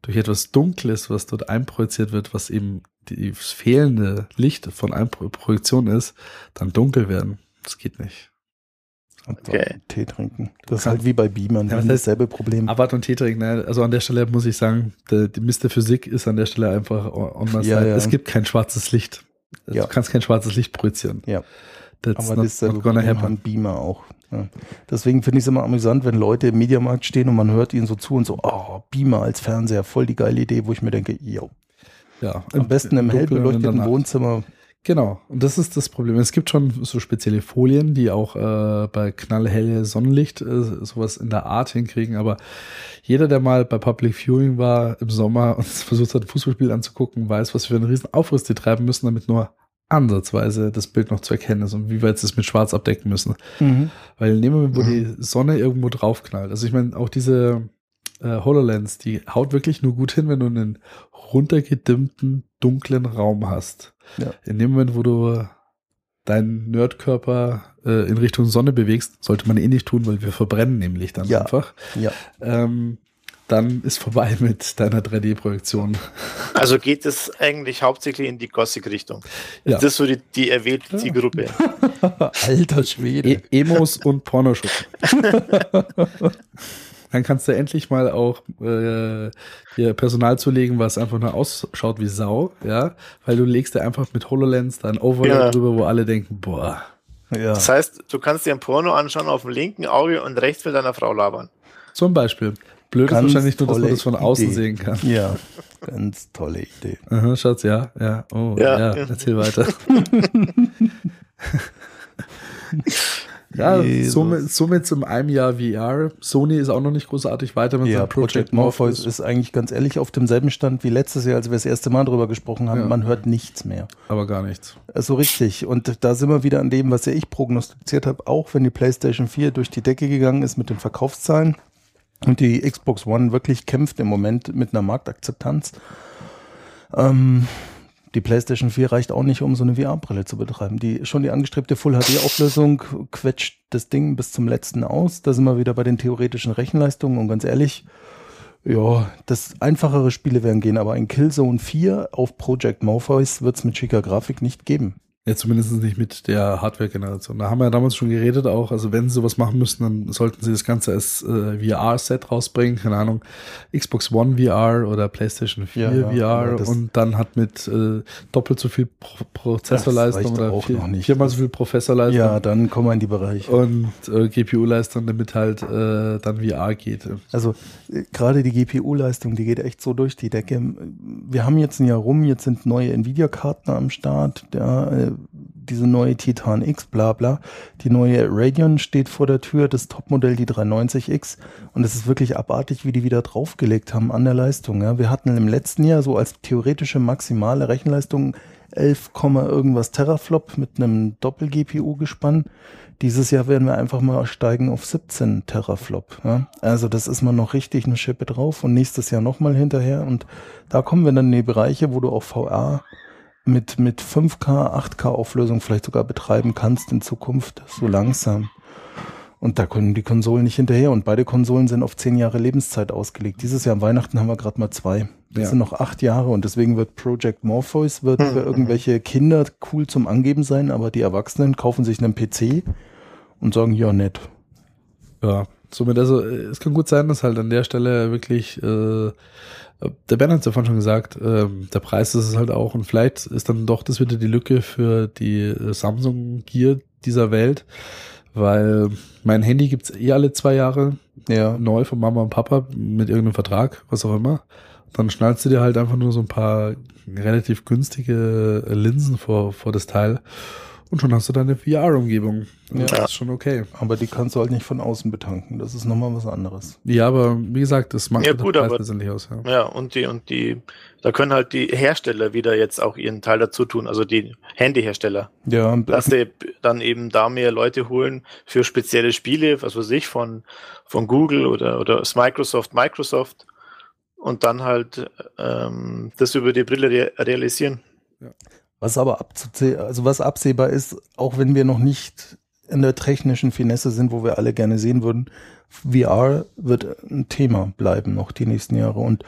S2: durch etwas Dunkles, was dort einprojiziert wird, was eben das fehlende Licht von Einprojektion ist, dann dunkel werden? Das geht nicht.
S3: Okay. Tee trinken. Das ist halt wie bei Beamern, ja, das heißt, dasselbe Problem.
S2: Abwart und Tee trinken, ne? also an der Stelle muss ich sagen, die, die Mr. Physik ist an der Stelle einfach on my ja, ja. Es gibt kein schwarzes Licht. Ja. Du kannst kein schwarzes Licht projizieren.
S3: Ja. That's Aber das ist ein Beamer auch. Ja. Deswegen finde ich es immer amüsant, wenn Leute im Mediamarkt stehen und man hört ihnen so zu und so, oh, Beamer als Fernseher, voll die geile Idee, wo ich mir denke, yo. Ja. Am besten im hell beleuchteten Wohnzimmer
S2: Genau, und das ist das Problem. Es gibt schon so spezielle Folien, die auch äh, bei knallhelle Sonnenlicht äh, sowas in der Art hinkriegen, aber jeder, der mal bei Public Viewing war im Sommer und versucht hat, ein Fußballspiel anzugucken, weiß, was für einen riesen Aufriss die treiben müssen, damit nur ansatzweise das Bild noch zu erkennen ist und wie weit sie es mit Schwarz abdecken müssen. Mhm. Weil nehmen wir, wo mhm. die Sonne irgendwo draufknallt. Also ich meine, auch diese äh, HoloLens, die haut wirklich nur gut hin, wenn du einen runtergedimmten, dunklen Raum hast. Ja. In dem Moment, wo du deinen Nerdkörper äh, in Richtung Sonne bewegst, sollte man eh nicht tun, weil wir verbrennen nämlich dann ja. einfach. Ja. Ähm, dann ist vorbei mit deiner 3D-Projektion.
S4: Also geht es eigentlich hauptsächlich in die Gothic-Richtung. Ja. Das ist so die, die erwählte Zielgruppe.
S3: Alter Schwede.
S2: E Emos und Pornoschutz. dann kannst du endlich mal auch äh, hier Personal zulegen, was einfach nur ausschaut wie Sau, ja, weil du legst da einfach mit HoloLens dann Overlay ja. drüber, wo alle denken, boah.
S4: Ja. Das heißt, du kannst dir ein Porno anschauen auf dem linken Auge und rechts mit deiner Frau labern.
S2: Zum Beispiel. Blöd ganz ist wahrscheinlich nur, dass man das von außen Idee. sehen kann.
S3: Ja, ganz tolle Idee.
S2: Aha, Schatz, ja, ja, oh, ja, ja erzähl weiter. Ja, somit, somit zum einem Jahr VR. Sony ist auch noch nicht großartig weiter
S3: mit ja, seinem Project, Project Morpheus. Morpheus ist eigentlich ganz ehrlich auf demselben Stand wie letztes Jahr, als wir das erste Mal drüber gesprochen haben. Ja. Man hört nichts mehr.
S2: Aber gar nichts.
S3: So also richtig. Und da sind wir wieder an dem, was ja ich prognostiziert habe, auch wenn die PlayStation 4 durch die Decke gegangen ist mit den Verkaufszahlen und die Xbox One wirklich kämpft im Moment mit einer Marktakzeptanz. Ähm, die PlayStation 4 reicht auch nicht, um so eine VR-Brille zu betreiben. Die, schon die angestrebte Full-HD-Auflösung quetscht das Ding bis zum letzten aus. Da sind wir wieder bei den theoretischen Rechenleistungen und ganz ehrlich, ja, das einfachere Spiele werden gehen, aber ein Killzone 4 auf Project Morpheus wird es mit schicker Grafik nicht geben.
S2: Ja, zumindest nicht mit der Hardware-Generation. Da haben wir ja damals schon geredet auch. Also wenn sie sowas machen müssen, dann sollten sie das Ganze als äh, VR-Set rausbringen. Keine Ahnung, Xbox One VR oder PlayStation 4 ja, VR und dann hat mit äh, doppelt so viel Pro Prozessorleistung oder vier, viermal so viel Prozessorleistung.
S3: Ja, dann kommen wir in die Bereiche.
S2: Und äh, GPU-Leistung, damit halt äh, dann VR geht.
S3: Also äh, gerade die GPU-Leistung, die geht echt so durch die Decke. Wir haben jetzt ein Jahr rum, jetzt sind neue Nvidia-Karten am Start. Der, diese neue Titan X, bla bla. Die neue Radeon steht vor der Tür, das Topmodell, die 390X. Und es ist wirklich abartig, wie die wieder draufgelegt haben an der Leistung. Ja. Wir hatten im letzten Jahr so als theoretische maximale Rechenleistung 11, irgendwas Teraflop mit einem Doppel-GPU gespannt. Dieses Jahr werden wir einfach mal steigen auf 17 Teraflop. Ja? Also das ist mal noch richtig eine Schippe drauf und nächstes Jahr nochmal hinterher. Und da kommen wir dann in die Bereiche, wo du auch VR mit, mit 5K, 8K Auflösung vielleicht sogar betreiben kannst in Zukunft, so langsam. Und da können die Konsolen nicht hinterher. Und beide Konsolen sind auf zehn Jahre Lebenszeit ausgelegt. Dieses Jahr am Weihnachten haben wir gerade mal zwei. Das ja. sind noch acht Jahre und deswegen wird Project Morpheus wird für irgendwelche Kinder cool zum Angeben sein, aber die Erwachsenen kaufen sich einen PC und sagen, ja, nett.
S2: Ja, somit also, es kann gut sein, dass halt an der Stelle wirklich äh, der Ben hat es ja vorhin schon gesagt, ähm, der Preis ist es halt auch und vielleicht ist dann doch das wieder die Lücke für die äh, Samsung Gear dieser Welt, weil mein Handy gibt's eh alle zwei Jahre
S3: Ja.
S2: neu von Mama und Papa mit irgendeinem Vertrag, was auch immer. Dann schnallst du dir halt einfach nur so ein paar relativ günstige Linsen vor, vor das Teil und schon hast du deine VR-Umgebung.
S3: Ja.
S2: Das ist schon okay.
S3: Aber die kannst du halt nicht von außen betanken. Das ist nochmal was anderes.
S2: Ja, aber wie gesagt, das macht
S4: Ja, gut, aber-
S2: letztendlich aus. Ja.
S4: Ja, und die, und die, da können halt die Hersteller wieder jetzt auch ihren Teil dazu tun, also die Handyhersteller.
S3: Ja,
S4: Dass sie dann eben da mehr Leute holen für spezielle Spiele, was weiß ich, von, von Google oder, oder das Microsoft, Microsoft und dann halt ähm, das über die Brille re realisieren.
S3: Was aber abzusehen, also was absehbar ist, auch wenn wir noch nicht in der technischen Finesse sind, wo wir alle gerne sehen würden, VR wird ein Thema bleiben noch die nächsten Jahre und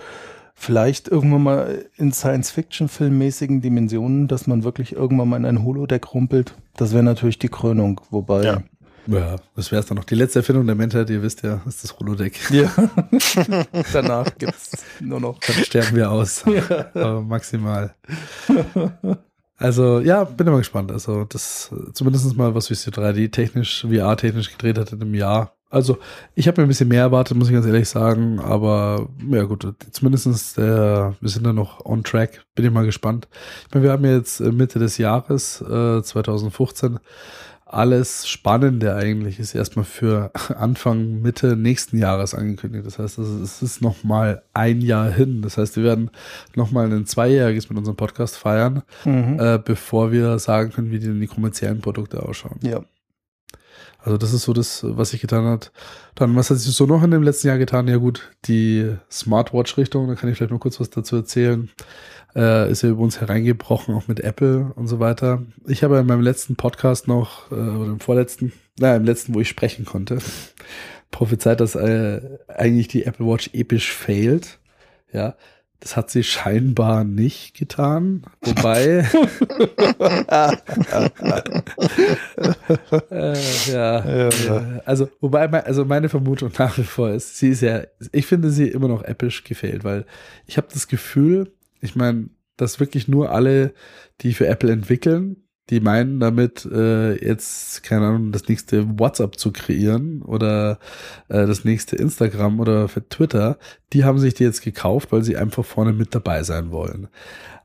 S3: vielleicht irgendwann mal in Science-Fiction-filmmäßigen Dimensionen, dass man wirklich irgendwann mal in ein Holodeck rumpelt. Das wäre natürlich die Krönung, wobei
S4: Ja.
S2: Ja, das wäre es dann noch. Die letzte Erfindung der Menschheit, ihr wisst ja, ist das Holodeck.
S3: Ja. Danach gibt's nur noch.
S2: Dann sterben wir aus. Aber maximal. Also, ja, bin immer gespannt. Also, das äh, zumindest mal, was VC 3D technisch, VR-technisch gedreht hat in einem Jahr. Also, ich habe mir ein bisschen mehr erwartet, muss ich ganz ehrlich sagen. Aber, ja gut, zumindestens der, wir sind da noch on track. Bin ich mal gespannt. Ich meine, wir haben jetzt äh, Mitte des Jahres, äh, 2015, alles Spannende eigentlich ist erstmal für Anfang, Mitte nächsten Jahres angekündigt. Das heißt, es ist- es ist noch mal ein Jahr hin. Das heißt, wir werden noch mal ein Zweijähriges mit unserem Podcast feiern,
S3: Mhm.
S2: äh, bevor wir sagen können, wie denn die kommerziellen Produkte ausschauen.
S3: Ja.
S2: Also das ist so das, was sich getan hat. Dann, was hat sich so noch in dem letzten Jahr getan? Ja gut, die Smartwatch-Richtung, da kann ich vielleicht noch kurz was dazu erzählen, äh, ist ja über uns hereingebrochen, auch mit Apple und so weiter. Ich habe in meinem letzten Podcast noch, äh, oder im vorletzten, naja, im letzten, wo ich sprechen konnte, prophezeit, dass äh, eigentlich die Apple Watch episch failt. Ja, das hat sie scheinbar nicht getan. Wobei, äh, ja,
S3: Ja.
S2: äh, also wobei, also meine Vermutung nach wie vor ist, sie ist ja, ich finde sie immer noch episch gefehlt, weil ich habe das Gefühl, ich meine, dass wirklich nur alle, die für Apple entwickeln, die meinen damit äh, jetzt, keine Ahnung, das nächste WhatsApp zu kreieren oder äh, das nächste Instagram oder für Twitter, die haben sich die jetzt gekauft, weil sie einfach vorne mit dabei sein wollen.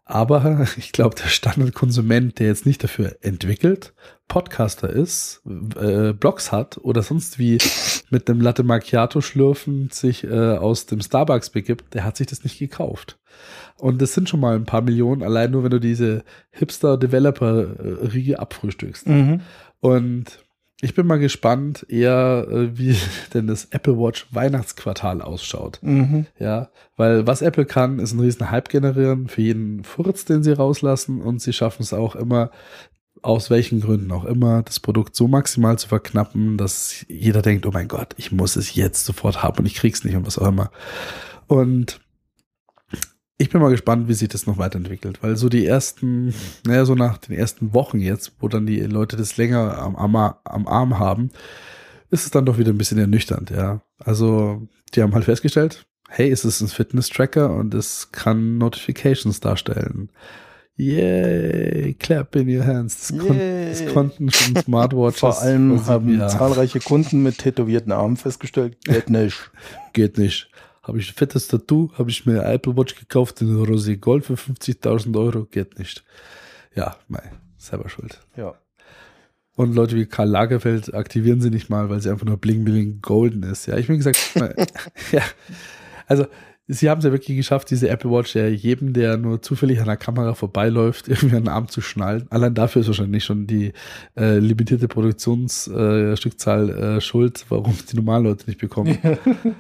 S2: Aber ich glaube, der Standardkonsument, der jetzt nicht dafür entwickelt, Podcaster ist, äh, Blogs hat oder sonst wie mit dem Latte Macchiato schlürfend sich äh, aus dem Starbucks begibt, der hat sich das nicht gekauft. Und das sind schon mal ein paar Millionen, allein nur wenn du diese Hipster-Developer-Riege abfrühstückst.
S3: Mhm.
S2: Und ich bin mal gespannt, eher äh, wie denn das Apple Watch Weihnachtsquartal ausschaut.
S3: Mhm.
S2: Ja, weil was Apple kann, ist einen riesen Hype generieren für jeden Furz, den sie rauslassen und sie schaffen es auch immer, aus welchen Gründen auch immer, das Produkt so maximal zu verknappen, dass jeder denkt, oh mein Gott, ich muss es jetzt sofort haben und ich krieg's nicht und was auch immer. Und ich bin mal gespannt, wie sich das noch weiterentwickelt, weil so die ersten, naja, so nach den ersten Wochen jetzt, wo dann die Leute das länger am, am, am Arm haben, ist es dann doch wieder ein bisschen ernüchternd, ja. Also, die haben halt festgestellt, hey, es ist ein Fitness-Tracker und es kann Notifications darstellen. Yay, clap in your hands. Das, kon
S3: Yay.
S2: das konnten schon Smartwatches.
S3: Vor allem haben
S2: Jahren.
S3: zahlreiche Kunden mit tätowierten Armen festgestellt, geht nicht.
S2: Geht nicht. Habe ich ein fettes Tattoo, habe ich mir eine Apple Watch gekauft in Rosé Gold für 50.000 Euro, geht nicht. Ja, mei, selber schuld.
S3: Ja.
S2: Und Leute wie Karl Lagerfeld aktivieren sie nicht mal, weil sie einfach nur bling bling golden ist. Ja, ich bin gesagt, ja, also sie haben es ja wirklich geschafft, diese Apple Watch ja jedem, der nur zufällig an der Kamera vorbeiläuft, irgendwie an den Arm zu schnallen. Allein dafür ist wahrscheinlich schon die äh, limitierte Produktionsstückzahl äh, äh, schuld, warum die normalen Leute nicht bekommen.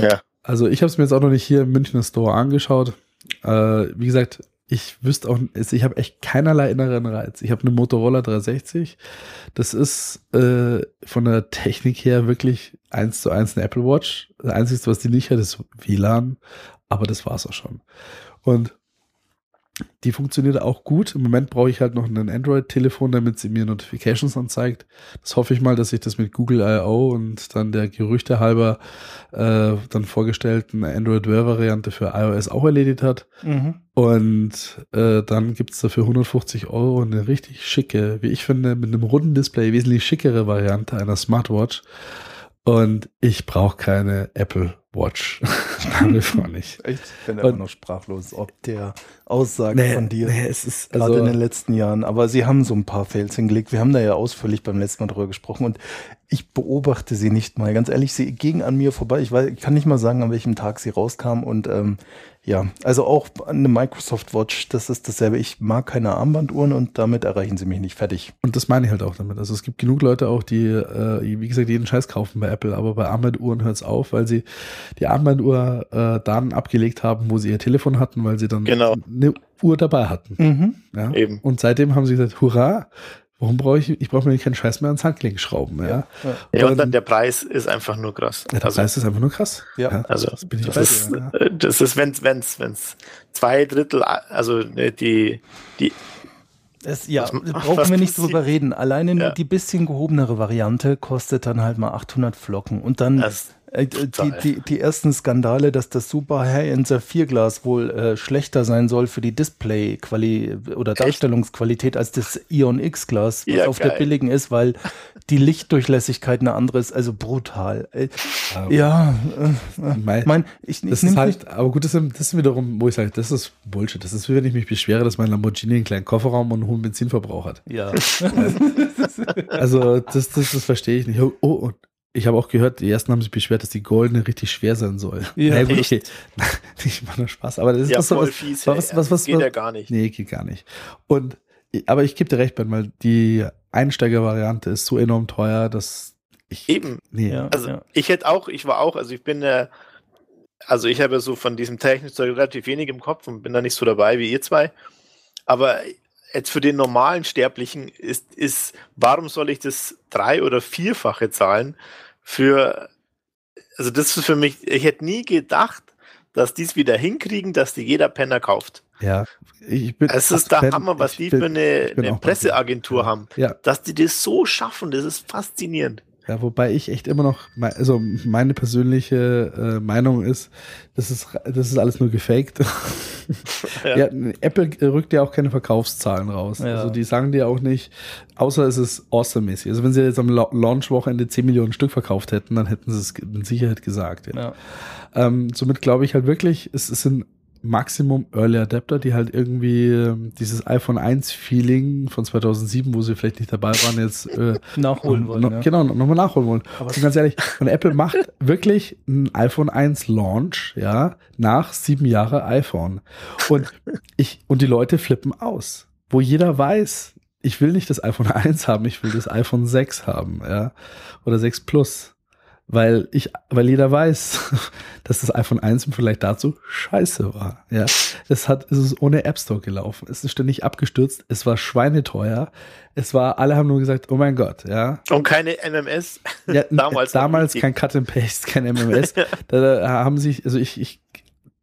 S4: Ja.
S2: Also ich habe es mir jetzt auch noch nicht hier im Münchner Store angeschaut. Äh, wie gesagt, ich wüsste auch, ich habe echt keinerlei inneren Reiz. Ich habe eine Motorola 360. Das ist äh, von der Technik her wirklich eins zu eins eine Apple Watch. Das Einzige, was die nicht hat, ist WLAN. Aber das war's auch schon. Und Die funktioniert auch gut. Im Moment brauche ich halt noch ein Android-Telefon, damit sie mir Notifications anzeigt. Das hoffe ich mal, dass sich das mit Google I.O. und dann der Gerüchte halber äh, dann vorgestellten Android Wear-Variante für iOS auch erledigt hat.
S3: Mhm.
S2: Und äh, dann gibt's dafür 150 Euro eine richtig schicke, wie ich finde, mit einem runden Display wesentlich schickere Variante einer Smartwatch. Und ich brauche keine Apple Watch. Nach nicht.
S3: Ich bin immer noch sprachlos, ob der Aussage
S2: Nee,
S3: von dir.
S2: nee, es ist
S3: Gerade
S2: also
S3: in den letzten Jahren. Aber sie haben so ein paar Fails hingelegt. Wir haben da ja ausführlich beim letzten Mal drüber gesprochen und ich beobachte sie nicht mal. Ganz ehrlich, sie ging an mir vorbei. Ich, weiß, ich kann nicht mal sagen, an welchem Tag sie rauskam. Und ähm, ja, also auch eine Microsoft Watch, das ist dasselbe. Ich mag keine Armbanduhren und damit erreichen sie mich nicht fertig.
S2: Und das meine ich halt auch damit. Also es gibt genug Leute auch, die, äh, wie gesagt, jeden Scheiß kaufen bei Apple, aber bei Armbanduhren hört es auf, weil sie die Armbanduhr äh, Daten abgelegt haben, wo sie ihr Telefon hatten, weil sie dann
S4: Genau.
S2: eine Uhr dabei hatten.
S3: Mhm.
S2: Ja?
S4: Eben.
S2: Und seitdem haben sie gesagt, hurra, warum brauche ich, ich brauche mir keinen Scheiß mehr ans Handgelenk schrauben. Ja, ja.
S4: Ja, und dann der Preis ist einfach nur krass.
S2: der
S4: also,
S2: Preis ist einfach nur krass.
S3: Ja.
S4: also
S2: das bin ich
S4: das
S2: bei
S4: ist,
S2: dir, ja.
S4: äh, das ist, wenn's, wenn's, wenn's zwei Drittel, also ne, die, die,
S3: Es, ja,
S4: Was-
S3: brauchen
S4: was
S3: wir nicht
S4: passiert?
S3: drüber reden. Alleine nur
S4: Ja.
S3: die bisschen gehobenere Variante kostet dann halt mal 800 Flocken. Und dann
S4: das,
S3: die,
S4: total.
S3: die, die ersten Skandale, dass das Super High-End Saphirglas wohl äh, schlechter sein soll für die Display-Quali oder Darstellungsqualität als das Ion X-Glas, was
S4: Ja,
S3: auf der
S4: geil.
S3: billigen ist, weil die Lichtdurchlässigkeit eine andere ist. Also brutal. Äh, ja, äh,
S2: Mei-
S3: mein, ich, ich
S2: Das
S3: nehm
S2: ist halt, aber gut, das ist, das ist wiederum, wo ich sage, das ist Bullshit. Das ist wie wenn ich mich beschwere, dass mein Lamborghini einen kleinen Kofferraum und einen hohen Benzinverbrauch hat.
S3: ja.
S2: Also das, das, das verstehe ich nicht. Oh, oh, ich habe auch gehört, die ersten haben sich beschwert, dass die goldene richtig schwer sein soll.
S3: Ja.
S2: Na gut, okay. ich mache nur Spaß. Aber das ist
S4: ja,
S2: was,
S4: voll
S2: was,
S4: fies.
S2: was,
S4: ey.
S2: was, was,
S4: geht
S2: was,
S4: ja gar nicht.
S2: Nee, geht gar nicht. Und aber ich gebe dir recht, Ben, weil die Einsteigervariante ist so enorm teuer, dass ich
S4: Eben.
S2: nee.
S3: Ja.
S4: Also ich hätte auch, ich war auch, also ich bin äh, also ich habe so von diesem Technikzeug relativ wenig im Kopf und bin da nicht so dabei wie ihr zwei. Aber jetzt für den normalen Sterblichen ist, ist, warum soll ich das drei- oder vierfache zahlen für, also das ist für mich, ich hätte nie gedacht, dass die es wieder hinkriegen, dass die jeder Penner kauft.
S2: Ja, ich bin
S4: Es ist der
S2: Ben,
S4: Hammer, was die
S2: bin-
S4: für eine, eine. Presseagentur haben.
S2: Ja,
S4: Dass die das so schaffen, das ist faszinierend.
S2: Ja, wobei ich echt immer noch, also meine persönliche äh, Meinung ist, das ist, das ist alles nur gefaked.
S4: Ja.
S2: ja. Apple rückt ja auch keine Verkaufszahlen raus.
S3: Ja.
S2: Also die sagen dir auch nicht, außer es ist awesome-mäßig. Also wenn sie jetzt am La- Launch-Wochenende 10 Millionen Stück verkauft hätten, dann hätten sie es mit Sicherheit gesagt. Ja.
S3: ja.
S2: Ähm, somit glaube ich halt wirklich, es, es sind Maximum Early Adapter, die halt irgendwie ähm, dieses iPhone 1 Feeling von 2007, wo sie vielleicht nicht dabei waren, jetzt äh,
S3: Nachholen wollen.
S2: noch,
S3: ja.
S2: Genau, nochmal nachholen wollen.
S3: Aber
S2: und ganz ehrlich, und Apple macht wirklich ein iPhone 1 Launch, ja, nach sieben Jahre iPhone. Und ich, und die Leute flippen aus. Wo jeder weiß, ich will nicht das iPhone 1 haben, ich will das iPhone 6 haben, ja. Oder 6 Plus. Weil ich, weil jeder weiß, dass das iPhone 1 im Vergleich dazu scheiße war. Ja. Es hat, es ist ohne App Store gelaufen. Es ist ständig abgestürzt. Es war schweineteuer. Es war, alle haben nur gesagt, oh mein Gott, ja.
S4: Und keine MMS.
S2: Ja,
S4: Damals
S2: damals, kein Cut and Paste, kein MMS. da, da haben sich, also ich, ich,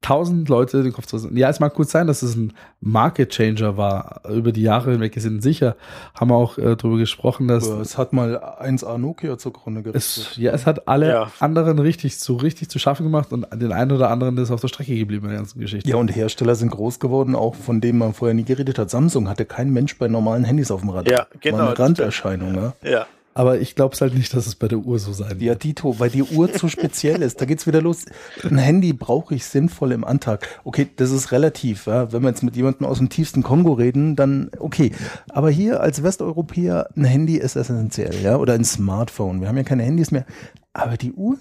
S2: tausend Leute den Kopf zu Ja, es mag gut sein, dass es ein Market Changer war. Über die Jahre hinweg sind sicher, haben wir auch äh, darüber gesprochen, dass
S3: Aber es hat mal 1A Nokia zugrunde gerichtet.
S2: es, ja, es hat alle
S4: Ja.
S2: anderen richtig zu, richtig zu schaffen gemacht und den einen oder anderen ist auf der Strecke geblieben in der ganzen Geschichte.
S3: Ja, und Hersteller sind groß geworden, auch von denen man vorher nie geredet hat. Samsung hatte kein Mensch bei normalen Handys auf dem Radar.
S4: Ja, genau,
S3: War eine
S4: das
S3: Randerscheinung, ne?
S4: Ja.
S2: Aber ich glaube es halt nicht, dass es bei der Uhr so sein
S3: Ja, Dito, weil die Uhr zu speziell ist. Da geht's wieder los. Ein Handy brauche ich sinnvoll im Antag. Okay, das ist relativ. Ja? Wenn wir jetzt mit jemandem aus dem tiefsten Kongo reden, dann okay. Aber hier als Westeuropäer, ein Handy ist essentiell, ja, oder ein Smartphone. Wir haben ja keine Handys mehr. Aber die Uhr?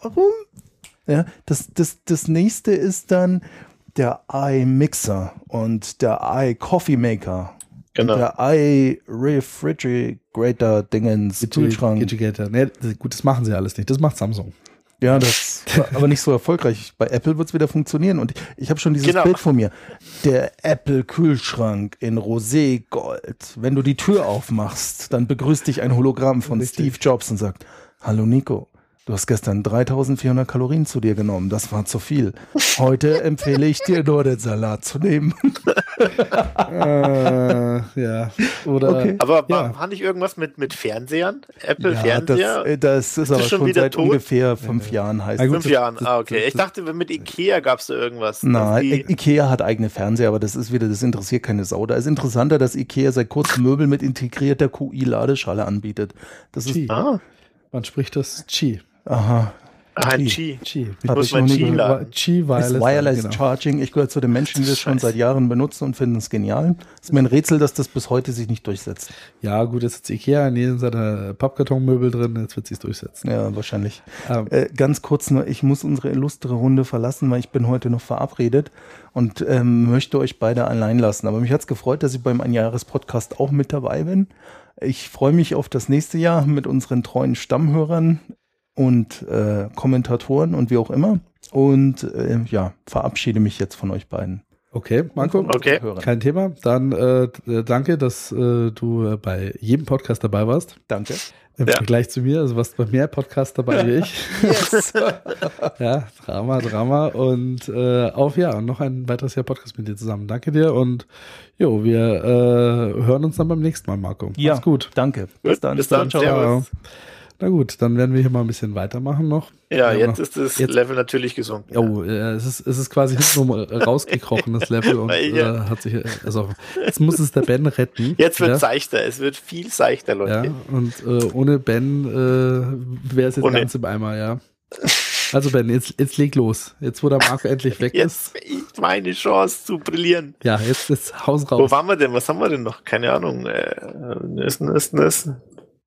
S3: Warum? Ja, das, das, das nächste ist dann der iMixer und der iCoffee Maker.
S4: Genau.
S3: Der iRefrigerator Dingens, Kühlschrank.
S2: Das- gut, das machen sie alles nicht. Das macht Samsung.
S3: Ja, das war aber nicht so erfolgreich. Bei Apple wird's wieder funktionieren. Und ich, ich habe schon dieses
S4: Genau.
S3: Bild vor mir. Der Apple-Kühlschrank in Roségold. Wenn du die Tür aufmachst, dann begrüßt dich ein Hologramm von
S2: Richtig.
S3: Steve Jobs und sagt, Hallo Nico, Du hast gestern 3400 Kalorien zu dir genommen. Das war zu viel. Heute empfehle ich dir nur den Salat zu nehmen.
S2: äh, ja. Oder,
S3: Okay.
S4: Aber
S2: Ja.
S4: war, war nicht irgendwas mit, mit Fernsehern? Apple
S3: Ja,
S4: Fernseher?
S3: das, äh, das ist aber
S4: schon
S3: schon,
S4: wieder
S3: seit
S4: tot?
S3: ungefähr fünf Jahren heißt
S2: gut,
S4: Fünf
S2: das-
S4: Jahren.
S2: das-
S4: ah, okay.
S2: das-
S4: ich dachte, mit Ikea gab es da irgendwas.
S3: Nein, Ikea hat eigene Fernseher, aber das ist wieder, das interessiert keine Sau. Da ist interessanter, dass Ikea seit kurzem Möbel mit integrierter QI-Ladeschale anbietet. Das ist,
S2: Qi.
S4: ah,
S2: Man spricht das Qi.
S3: Aha,
S4: ein
S3: Qi.
S4: Qi.
S2: Qi.
S4: Muss
S3: ich
S4: man Qi laden.
S2: Qi
S3: ist
S2: Wireless.
S3: Wireless
S2: genau.
S3: Charging. Ich gehöre zu den Menschen, die das schon seit Jahren benutzen und finden es genial. Ist mir ein Rätsel, dass das bis heute sich nicht durchsetzt.
S2: Ja, gut, jetzt ist Ikea in jedem seiner Pappkartonmöbel drin, jetzt wird sie es durchsetzen.
S3: Ja, wahrscheinlich.
S2: Ähm,
S3: Äh, ganz kurz nur, ich muss unsere illustre Runde verlassen, weil ich bin heute noch verabredet und ähm, möchte euch beide allein lassen. Aber mich hat's gefreut, dass ich beim Einjahres-Podcast auch mit dabei bin. Ich freue mich auf das nächste Jahr mit unseren treuen Stammhörern und äh, Kommentatoren und wie auch immer. Und äh, ja, verabschiede mich jetzt von euch beiden.
S2: okay, Marco.
S4: Okay.
S2: Kein Thema. Dann äh, d- danke, dass äh, du äh, bei jedem Podcast dabei warst.
S3: Danke.
S2: Im
S4: Ja.
S2: Vergleich zu mir. Also warst bei mehr Podcasts dabei wie ich.
S3: Yes.
S2: Ja, Drama, Drama. Und äh, auf ja, und noch ein weiteres Jahr Podcast mit dir zusammen. Danke dir und jo, wir äh, hören uns dann beim nächsten Mal, Marco.
S3: ja,
S2: Mach's gut.
S3: Danke.
S4: Bis dann.
S3: Ciao, ciao.
S4: Servus.
S2: Na gut, dann werden wir hier mal ein bisschen weitermachen noch.
S4: Ja, jetzt
S2: noch-
S4: ist das
S2: jetzt-
S4: Level natürlich gesunken.
S2: Oh, äh, es ist, es ist quasi hintenrum rausgekrochen, das Level, und
S4: Weil
S2: äh,
S4: ja-
S2: hat sich, äh, also, jetzt muss es der Ben retten.
S4: Jetzt wird
S2: ja,
S4: es seichter, es wird viel seichter,
S2: ja,
S4: Leute.
S2: und äh, ohne Ben äh, wäre es jetzt
S4: Ohne-
S2: ganz im Eimer, ja. Also Ben, jetzt, jetzt leg los. Jetzt, wo der Marco endlich weg
S4: Jetzt
S2: ist.
S4: ist meine Chance zu brillieren.
S2: Ja, jetzt ist Haus
S4: Wo
S2: raus.
S4: waren wir denn? Was haben wir denn noch? Keine Ahnung. Äh, ist, ist, ist.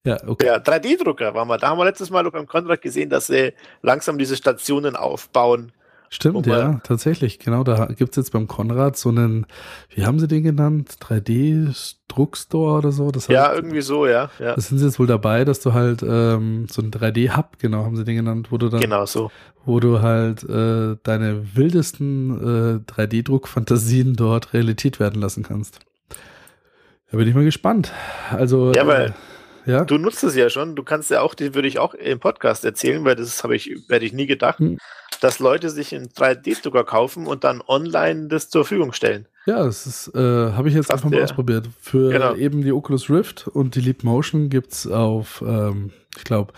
S2: Ja, okay.
S4: Ja, 3D-Drucker waren wir. Da haben wir letztes Mal beim Konrad gesehen, dass sie langsam diese Stationen aufbauen.
S2: Stimmt, ja, tatsächlich. Genau, da gibt's jetzt beim Konrad so einen, wie haben sie den genannt? 3D-Druckstore oder so? Das
S4: Ja,
S2: heißt,
S4: irgendwie so, ja. ja.
S2: Das sind sie jetzt wohl dabei, dass du halt ähm, so ein 3D-Hub, genau, haben sie den genannt, wo du dann,
S4: Genau so.
S2: wo du halt äh, deine wildesten äh, 3D-Druck-Fantasien dort Realität werden lassen kannst. Da bin ich mal gespannt. Also,
S4: Ja, weil-
S2: äh, ja,
S4: Du nutzt es ja schon. Du kannst ja auch, die würde ich auch im Podcast erzählen, weil das habe ich, werde ich nie gedacht,
S2: Hm.
S4: dass Leute sich einen 3D-Drucker kaufen und dann online das zur Verfügung stellen.
S2: ja, das ist, äh, habe ich jetzt
S4: Fast
S2: einfach mal
S4: der-
S2: ausprobiert. Für
S4: Genau.
S2: eben die Oculus Rift und die Leap Motion gibt's auf, ähm, ich glaube,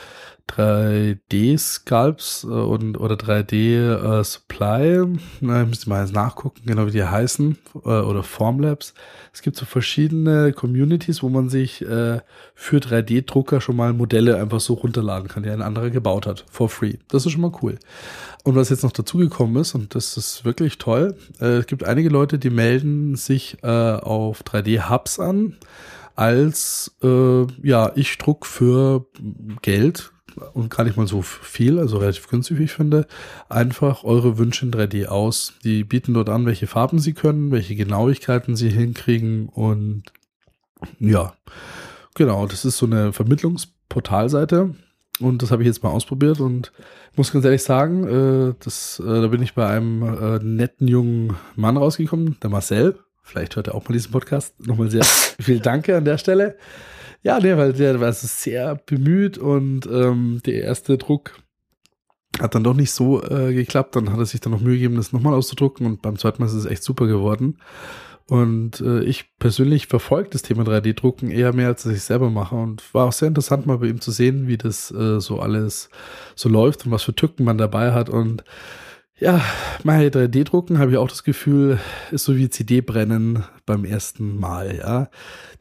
S2: 3D-Sculpts äh, und oder 3D-Supply. Na, ich müsste mal jetzt nachgucken, genau wie die heißen. Äh, oder Formlabs. Es gibt so verschiedene Communities, wo man sich äh, für 3D-Drucker schon mal Modelle einfach so runterladen kann, die ein anderer gebaut hat. For free. Das ist schon mal cool. Und was jetzt noch dazugekommen ist, und das ist wirklich toll, äh, es gibt einige Leute, die melden sich äh, auf 3D-Hubs an, als äh, ja, ich druck für Geld und gar nicht mal so viel, also relativ günstig, wie ich finde, einfach eure Wünsche in 3D aus. Die bieten dort an, welche Farben sie können, welche Genauigkeiten sie hinkriegen und ja, genau, das ist so eine Vermittlungsportalseite und das habe ich jetzt mal ausprobiert und muss ganz ehrlich sagen, äh, das, äh, da bin ich bei einem äh, netten jungen Mann rausgekommen, der Marcel. Vielleicht hört er auch mal diesen Podcast. Nochmal sehr viel Danke an der Stelle. Ja, nee, weil der war sehr bemüht und ähm, der erste Druck hat dann doch nicht so äh, geklappt. Dann hat er sich dann noch Mühe gegeben, das nochmal auszudrucken und beim zweiten Mal ist es echt super geworden. Und äh, ich persönlich verfolge das Thema 3D-Drucken eher mehr, als dass ich selber mache. Und war auch sehr interessant, mal bei ihm zu sehen, wie das äh, so alles so läuft und was für Tücken man dabei hat. Und ja, mal 3D-Drucken habe ich auch das Gefühl, ist so wie CD-Brennen beim ersten Mal, ja.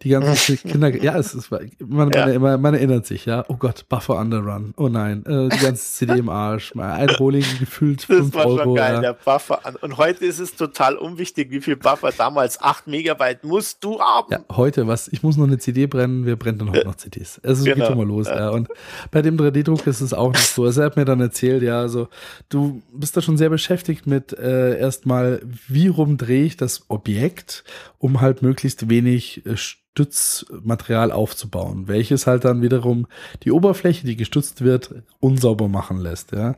S2: Die ganzen Kinder, ja, es ist, man,
S4: Ja.
S2: man, man, man erinnert sich, ja. Oh Gott, Buffer Underrun. Oh nein, äh, die ganze CD im Arsch. Mal ein Rolling gefühlt
S4: Das
S2: 5
S4: war schon
S2: Euro.
S4: geil,
S2: ja.
S4: der Buffer an. Und heute ist es total unwichtig, wie viel Buffer damals 8 Megabyte musst du haben.
S2: Ja, heute was. Ich muss noch eine CD brennen, wir brennen dann heute noch CDs. Also es
S4: Genau.
S2: geht schon mal los. Ja. Und bei dem 3D-Druck ist es auch nicht so. Also er hat mir dann erzählt, ja, also du bist da schon sehr beschäftigt mit äh, erstmal, wie rum drehe ich das Objekt, um halt möglichst wenig äh, Stützmaterial aufzubauen, welches halt dann wiederum die Oberfläche, die gestützt wird, unsauber machen lässt. Ja,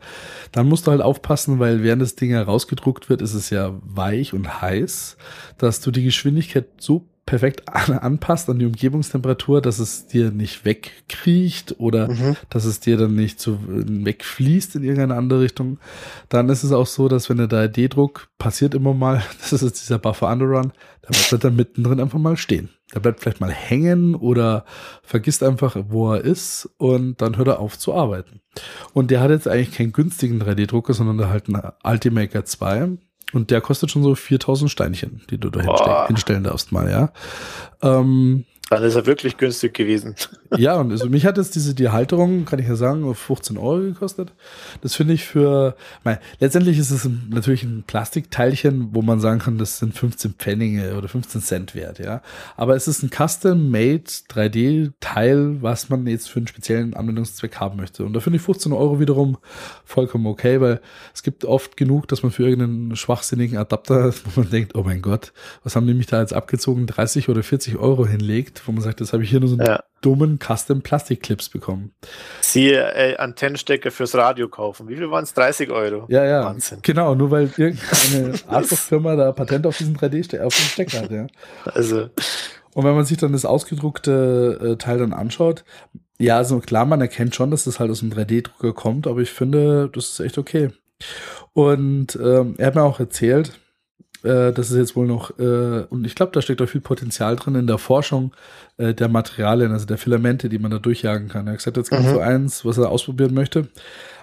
S2: dann musst du halt aufpassen, weil während das Ding herausgedruckt wird, ist es ja weich und heiß, dass du die Geschwindigkeit so perfekt an, anpasst an die Umgebungstemperatur, dass es dir nicht wegkriecht oder mhm. dass es dir dann nicht so wegfließt in irgendeine andere Richtung, dann ist es auch so, dass wenn der 3D-Druck passiert immer mal, das ist jetzt dieser Buffer Underrun, der bleibt dann mittendrin einfach mal stehen. Der bleibt vielleicht mal hängen oder vergisst einfach, wo er ist und dann hört er auf zu arbeiten. Und der hat jetzt eigentlich keinen günstigen 3D-Drucker, sondern der halt einen Ultimaker 2 und der kostet schon so 4000 Steinchen, die du da hinstellen, darfst mal, ja. Ähm,
S4: dann ist er wirklich günstig gewesen.
S2: Ja, und also mich hat jetzt diese, die Halterung, kann ich ja sagen, auf 15 Euro gekostet. Das finde ich für, mein, letztendlich ist es natürlich ein Plastikteilchen, wo man sagen kann, das sind 15 Pfennige oder 15 Cent wert, ja. Aber es ist ein Custom-Made 3D-Teil, was man jetzt für einen speziellen Anwendungszweck haben möchte. Und da finde ich 15 Euro wiederum vollkommen okay, weil es gibt oft genug, dass man für irgendeinen schwachsinnigen Adapter, wo man denkt, oh mein Gott, was haben die mich da jetzt abgezogen, 30 oder 40 Euro hinlegt wo man sagt, das habe ich hier nur so einen ja. dummen Custom Plastikclips bekommen.
S4: Siehe äh, Antennenstecker fürs Radio kaufen. Wie viel waren es? 30 Euro.
S2: Ja, ja. Wahnsinn. Genau, nur weil irgendeine Arschlochfirma da Patent auf diesen 3D-Stecker auf den Stecker hat, ja. Also. Und wenn man sich dann das ausgedruckte äh, Teil dann anschaut, ja, also klar, man erkennt schon, dass das halt aus einem 3D-Drucker kommt, aber ich finde, das ist echt okay. Und ähm, er hat mir auch erzählt, äh, das ist jetzt wohl noch, äh, und ich glaube, da steckt auch viel Potenzial drin in der Forschung äh, der Materialien, also der Filamente, die man da durchjagen kann. Er hat gesagt, jetzt kommt mhm. so eins, was er ausprobieren möchte.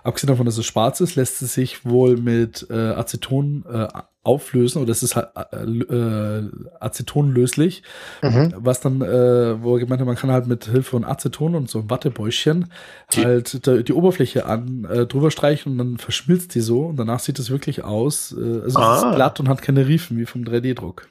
S2: Abgesehen davon, dass es schwarz ist, lässt es sich wohl mit äh, Aceton äh, auflösen oder es ist halt äh, äh, acetonlöslich, mhm. was dann, äh, wo er gemeint hat, man kann halt mit Hilfe von Aceton und so einem Wattebäuschen die. halt die, die Oberfläche an äh, drüber streichen und dann verschmilzt die so und danach sieht es wirklich aus, äh, also ah. es ist glatt und hat keine Riefen wie vom 3D-Druck.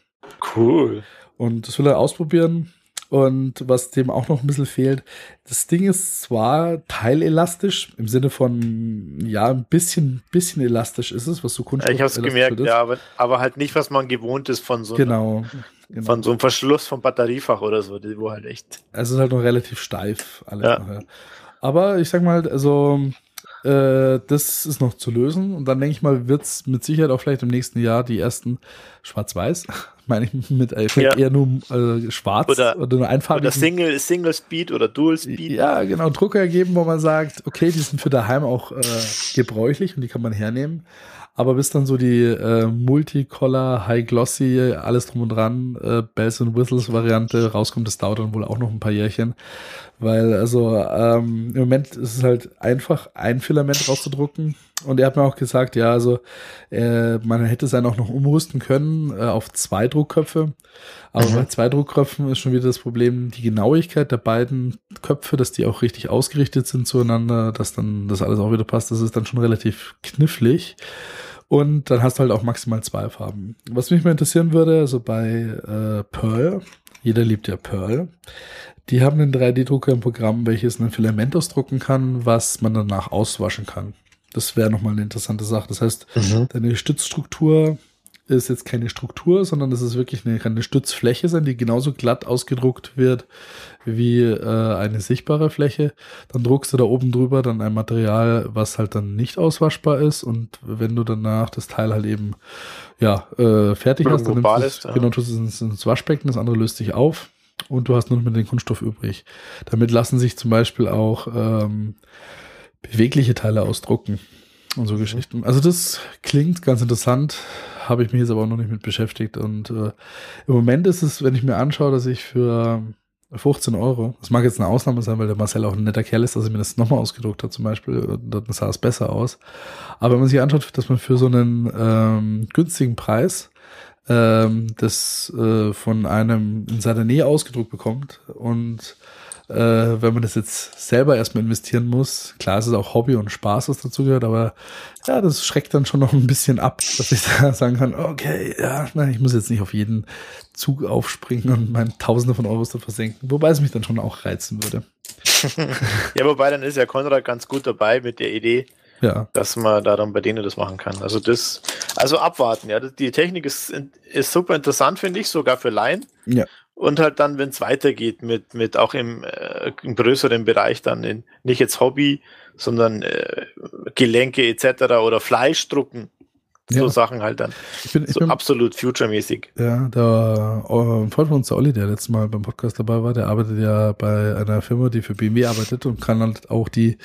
S4: Cool.
S2: Und das will er ausprobieren. Und was dem auch noch ein bisschen fehlt, das Ding ist zwar teilelastisch, im Sinne von, ja, ein bisschen, bisschen elastisch ist es, was so
S4: Kunststoff Ich habe es gemerkt, ja, aber, aber halt nicht, was man gewohnt ist von so,
S2: genau,
S4: genau. von so einem Verschluss vom Batteriefach oder so, wo halt echt.
S2: Es ist halt noch relativ steif, alles ja. Noch, Aber ich sag mal, also, äh, das ist noch zu lösen. Und dann denke ich mal, wird es mit Sicherheit auch vielleicht im nächsten Jahr die ersten Schwarz-Weiß meine ich mit äh, ja. eher nur äh, schwarz
S4: oder, oder nur einfarbig. Oder Single, Single Speed oder Dual Speed.
S2: Ja, genau, Drucker geben, wo man sagt, okay, die sind für daheim auch äh, gebräuchlich und die kann man hernehmen. Aber bis dann so die äh, Multicolor, High Glossy, alles drum und dran, äh, Bells and Whistles Variante rauskommt, das dauert dann wohl auch noch ein paar Jährchen. Weil, also, ähm, im Moment ist es halt einfach, ein Filament rauszudrucken. Und er hat mir auch gesagt, ja, also, äh, man hätte es dann auch noch umrüsten können äh, auf zwei Druckköpfe. Aber mhm. bei zwei Druckköpfen ist schon wieder das Problem, die Genauigkeit der beiden Köpfe, dass die auch richtig ausgerichtet sind zueinander, dass dann das alles auch wieder passt. Das ist dann schon relativ knifflig. Und dann hast du halt auch maximal zwei Farben. Was mich mal interessieren würde, also bei äh, Pearl, jeder liebt ja Pearl, die haben einen 3D-Drucker im Programm, welches ein Filament ausdrucken kann, was man danach auswaschen kann. Das wäre nochmal eine interessante Sache. Das heißt, mhm. deine Stützstruktur ist jetzt keine Struktur, sondern das ist wirklich eine, kann eine Stützfläche sein, die genauso glatt ausgedruckt wird wie äh, eine sichtbare Fläche. Dann druckst du da oben drüber dann ein Material, was halt dann nicht auswaschbar ist. Und wenn du danach das Teil halt eben ja äh, fertig hast, dann nimmst ist, ja. genau, tust es ins, ins Waschbecken, das andere löst sich auf und du hast nur noch mit den Kunststoff übrig. Damit lassen sich zum Beispiel auch ähm, bewegliche Teile ausdrucken und so mhm. Geschichten. Also das klingt ganz interessant, habe ich mich jetzt aber auch noch nicht mit beschäftigt. Und äh, im Moment ist es, wenn ich mir anschaue, dass ich für 15 Euro, das mag jetzt eine Ausnahme sein, weil der Marcel auch ein netter Kerl ist, dass er mir das nochmal ausgedruckt hat zum Beispiel, dann sah es besser aus. Aber wenn man sich anschaut, dass man für so einen ähm, günstigen Preis ähm, das äh, von einem in seiner Nähe ausgedruckt bekommt und äh, wenn man das jetzt selber erstmal investieren muss. Klar, es ist auch Hobby und Spaß, was dazu gehört, aber ja, das schreckt dann schon noch ein bisschen ab, dass ich da sagen kann, okay, ja, nein, ich muss jetzt nicht auf jeden Zug aufspringen und meine Tausende von Euros da versenken, wobei es mich dann schon auch reizen würde.
S4: ja, wobei dann ist ja Konrad ganz gut dabei mit der Idee, ja. dass man da dann bei denen das machen kann. Also das, also abwarten, ja. Die Technik ist, ist super interessant, finde ich, sogar für Laien.
S2: Ja.
S4: Und halt dann, wenn es weitergeht mit, mit auch im, äh, im größeren Bereich dann in, nicht jetzt Hobby, sondern äh, Gelenke etc. oder Fleischdrucken. So
S2: Ja.
S4: Sachen halt dann.
S2: Ich bin, ich
S4: So
S2: bin,
S4: absolut future-mäßig.
S2: ja, der äh, ein Freund von uns, der Olli, der letztes Mal beim Podcast dabei war, der arbeitet ja bei einer Firma, die für BMW arbeitet und kann halt auch die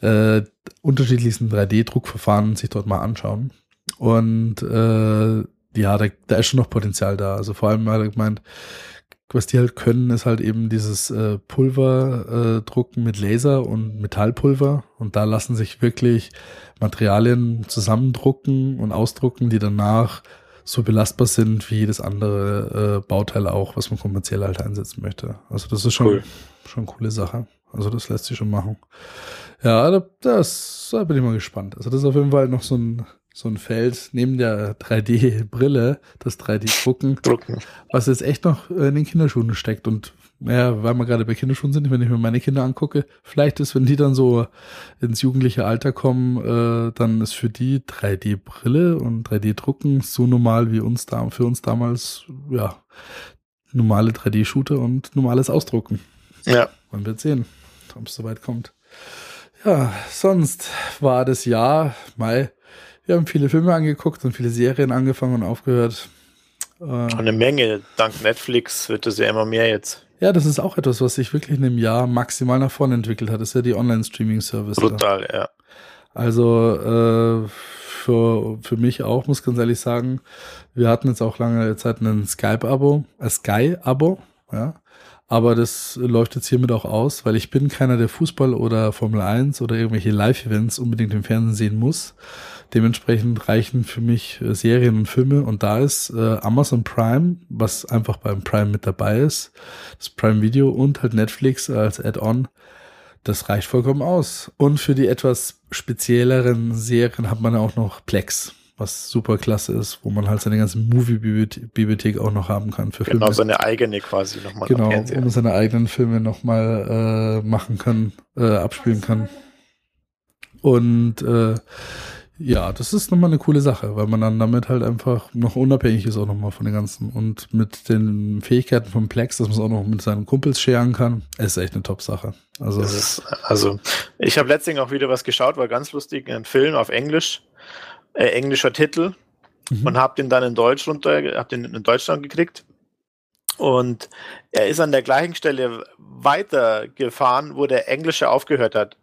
S2: äh, unterschiedlichsten 3D-Druckverfahren sich dort mal anschauen. Und äh, ja, da, da ist schon noch Potenzial da. Also vor allem hat er gemeint, was die halt können, ist halt eben dieses äh, Pulver äh, drucken mit Laser und Metallpulver. Und da lassen sich wirklich Materialien zusammendrucken und ausdrucken, die danach so belastbar sind wie jedes andere äh, Bauteil auch, was man kommerziell halt einsetzen möchte. Also das ist schon,
S4: Cool.
S2: schon eine coole Sache. Also das lässt sich schon machen. Ja, da, das, da bin ich mal gespannt. Also das ist auf jeden Fall noch so ein, so ein Feld neben der 3D-Brille, das 3D-Drucken,
S4: Drucken.
S2: was jetzt echt noch in den Kinderschuhen steckt. Und ja, weil wir gerade bei Kinderschuhen sind, wenn ich mir meine Kinder angucke, vielleicht ist, wenn die dann so ins jugendliche Alter kommen, äh, dann ist für die 3D-Brille und 3D-Drucken so normal wie uns da, für uns damals, ja, normale 3D-Shooter und normales Ausdrucken.
S4: Ja.
S2: Man wird sehen, ob es soweit kommt. Ja, sonst war das Jahr, Mai, wir haben viele Filme angeguckt und viele Serien angefangen und aufgehört. Äh,
S4: eine Menge. Dank Netflix wird es ja immer mehr jetzt.
S2: ja, das ist auch etwas, was sich wirklich in einem Jahr maximal nach vorne entwickelt hat. Das ist ja die Online-Streaming-Service. da.
S4: Brutal, ja.
S2: Also äh, für, für mich auch, muss ganz ehrlich sagen, wir hatten jetzt auch lange Zeit ein Skype-Abo, ein Sky-Abo, ja. Aber das läuft jetzt hiermit auch aus, weil ich bin keiner, der Fußball oder Formel 1 oder irgendwelche Live-Events unbedingt im Fernsehen sehen muss. Dementsprechend reichen für mich äh, Serien und Filme und da ist äh, Amazon Prime, was einfach beim Prime mit dabei ist, das Prime Video und halt Netflix als Add-on, das reicht vollkommen aus. Und für die etwas spezielleren Serien hat man auch noch Plex, was super klasse ist, wo man halt seine ganze Movie-Bibliothek auch noch haben kann für Filme.
S4: Genau, seine eigene quasi nochmal.
S2: Genau, man seine eigenen Filme nochmal äh, machen kann, äh, abspielen kann. Und äh, ja, das ist nochmal eine coole Sache, weil man dann damit halt einfach noch unabhängig ist auch nochmal von den ganzen. Und mit den Fähigkeiten von Plex, dass man es auch noch mit seinen Kumpels scheren kann, ist echt eine Top-Sache. Also
S4: ist, also, ich habe letztens auch wieder was geschaut, war ganz lustig, ein Film auf Englisch, äh, englischer Titel
S2: Mhm.
S4: und habe den dann in Deutsch runter, hab den in Deutschland gekriegt. Und er ist an der gleichen Stelle weitergefahren, wo der Englische aufgehört hat.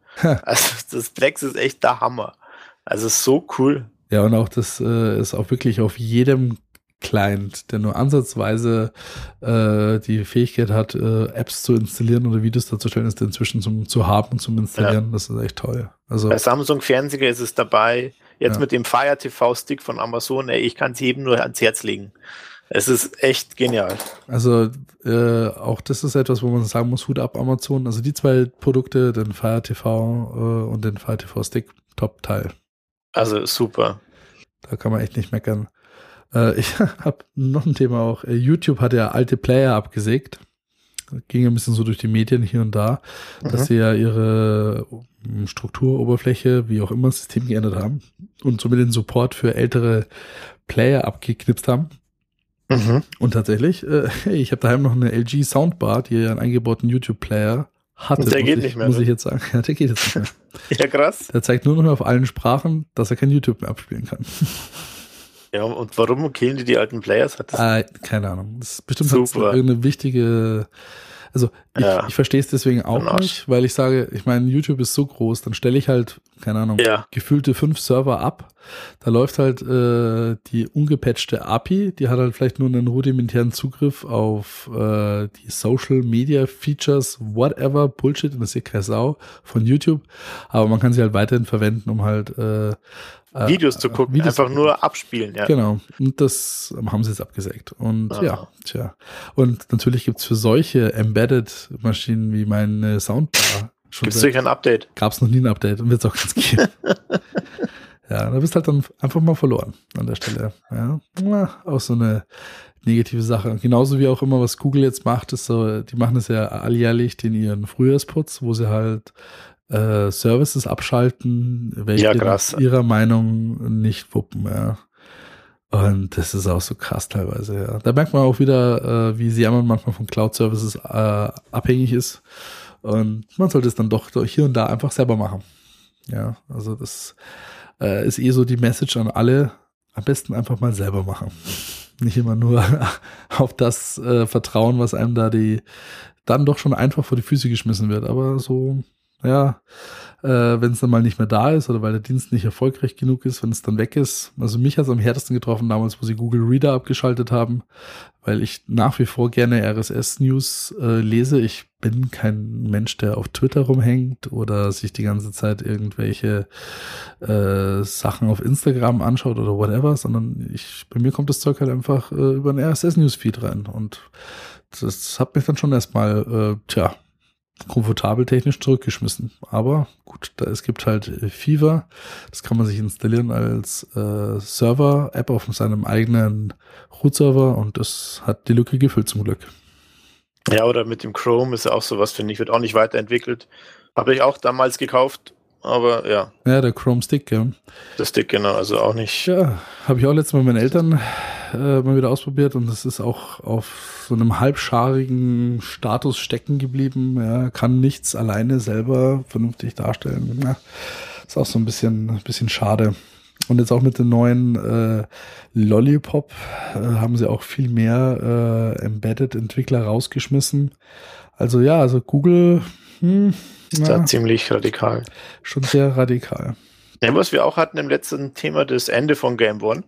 S4: Also das Plex ist echt der Hammer. Also so cool.
S2: Ja, und auch das äh, ist auch wirklich auf jedem Client, der nur ansatzweise äh, die Fähigkeit hat, äh, Apps zu installieren oder Videos darzustellen, ist inzwischen zum, zu haben und zum Installieren. Das ist echt toll. Also
S4: Bei Samsung Fernseher ist es dabei. Jetzt
S2: Ja.
S4: mit dem Fire TV Stick von Amazon, ey, ich kann es jedem nur ans Herz legen. Es ist echt genial.
S2: Also äh, auch das ist etwas, wo man sagen muss, Hut ab Amazon. Also die zwei Produkte, den Fire TV äh, und den Fire TV Stick, Top-Teil.
S4: Also super.
S2: Da kann man echt nicht meckern. Äh, ich habe noch ein Thema auch. Äh, YouTube hat ja alte Player abgesägt. Ging ein bisschen so durch die Medien hier und da, dass
S4: Mhm.
S2: sie ja ihre ähm, Strukturoberfläche, wie auch immer, das System geändert haben und somit den Support für ältere Player abgeknipst haben.
S4: Mhm.
S2: Und tatsächlich, äh, ich habe daheim noch eine LG Soundbar, die ja einen eingebauten YouTube-Player hatte.
S4: Der geht
S2: ich,
S4: nicht mehr,
S2: Muss
S4: ne?
S2: ich jetzt sagen. Ja, der geht jetzt nicht mehr.
S4: Ja, krass.
S2: Der zeigt nur noch mehr auf allen Sprachen, dass er kein YouTube mehr abspielen kann.
S4: Ja, und warum killen die die alten Players? Hat das
S2: Äh, keine Ahnung. Das ist bestimmt
S4: Super.
S2: irgendeine wichtige. Also ich,
S4: Ja.
S2: ich verstehe es deswegen auch
S4: Arsch.
S2: nicht, weil ich sage, ich meine, YouTube ist so groß, dann stelle ich halt, keine Ahnung,
S4: Ja.
S2: gefühlte fünf Server ab. Da läuft halt äh, die ungepatchte API, die hat halt vielleicht nur einen rudimentären Zugriff auf äh, die Social Media Features, whatever, Bullshit, interessiert keine Sau von YouTube. Aber man kann sie halt weiterhin verwenden, um halt äh, äh,
S4: Videos zu gucken,
S2: Videos
S4: einfach nur abspielen, ja.
S2: Genau. Und das haben sie jetzt abgesägt. Und
S4: Ah.
S2: ja, tja. Und natürlich gibt's für solche Embedded-Maschinen wie meine Soundbar schon
S4: Gibt es sicher ein Update?
S2: gab's noch nie ein Update und wird's auch ganz geben. ja, da bist halt dann einfach mal verloren an der Stelle. Ja, auch so eine negative Sache. Genauso wie auch immer, was Google jetzt macht, ist so, die machen es ja alljährlich in ihren Frühjahrsputz, wo sie halt äh, Services abschalten, welche
S4: Ja, krass.
S2: ihrer Meinung nicht wuppen, ja. Und das ist auch so krass teilweise, ja. Da merkt man auch wieder, äh, wie sehr man manchmal von Cloud-Services äh, abhängig ist. Und man sollte es dann doch hier und da einfach selber machen. Ja, also das äh, ist eh so die Message an alle. am besten einfach mal selber machen. Nicht immer nur auf das äh, vertrauen, was einem da die dann doch schon einfach vor die Füße geschmissen wird. Aber so, ja, äh, wenn es dann mal nicht mehr da ist oder weil der Dienst nicht erfolgreich genug ist, wenn es dann weg ist. Also mich hat es am härtesten getroffen damals, wo sie Google Reader abgeschaltet haben, weil ich nach wie vor gerne RSS-News äh, lese. Ich bin kein Mensch, der auf Twitter rumhängt oder sich die ganze Zeit irgendwelche äh, Sachen auf Instagram anschaut oder whatever, sondern ich, bei mir kommt das Zeug halt einfach äh, über einen RSS-News-Feed rein und das hat mich dann schon erstmal, äh, tja, komfortabel technisch zurückgeschmissen. Aber gut, da, es gibt halt äh, Fever. Das kann man sich installieren als äh, Server-App auf seinem eigenen Root-Server und das hat die Lücke gefüllt zum Glück.
S4: Ja, oder mit dem Chrome ist ja auch sowas, finde ich, wird auch nicht weiterentwickelt. Habe ich auch damals gekauft, aber ja.
S2: Ja, der Chrome Stick, ja.
S4: Der Stick, genau, also auch nicht.
S2: Ja, habe ich auch letztes Mal mit meinen Eltern äh, mal wieder ausprobiert und das ist auch auf so einem halbscharigen Status stecken geblieben. Ja, kann nichts alleine selber vernünftig darstellen. Ja, ist auch so ein bisschen, ein bisschen schade. Und jetzt auch mit dem neuen äh, Lollipop äh, haben sie auch viel mehr äh, Embedded-Entwickler rausgeschmissen. Also ja, also Google hm,
S4: ist ja, da ziemlich radikal.
S2: Schon sehr radikal.
S4: Ja, was wir auch hatten im letzten Thema, das Ende von Game One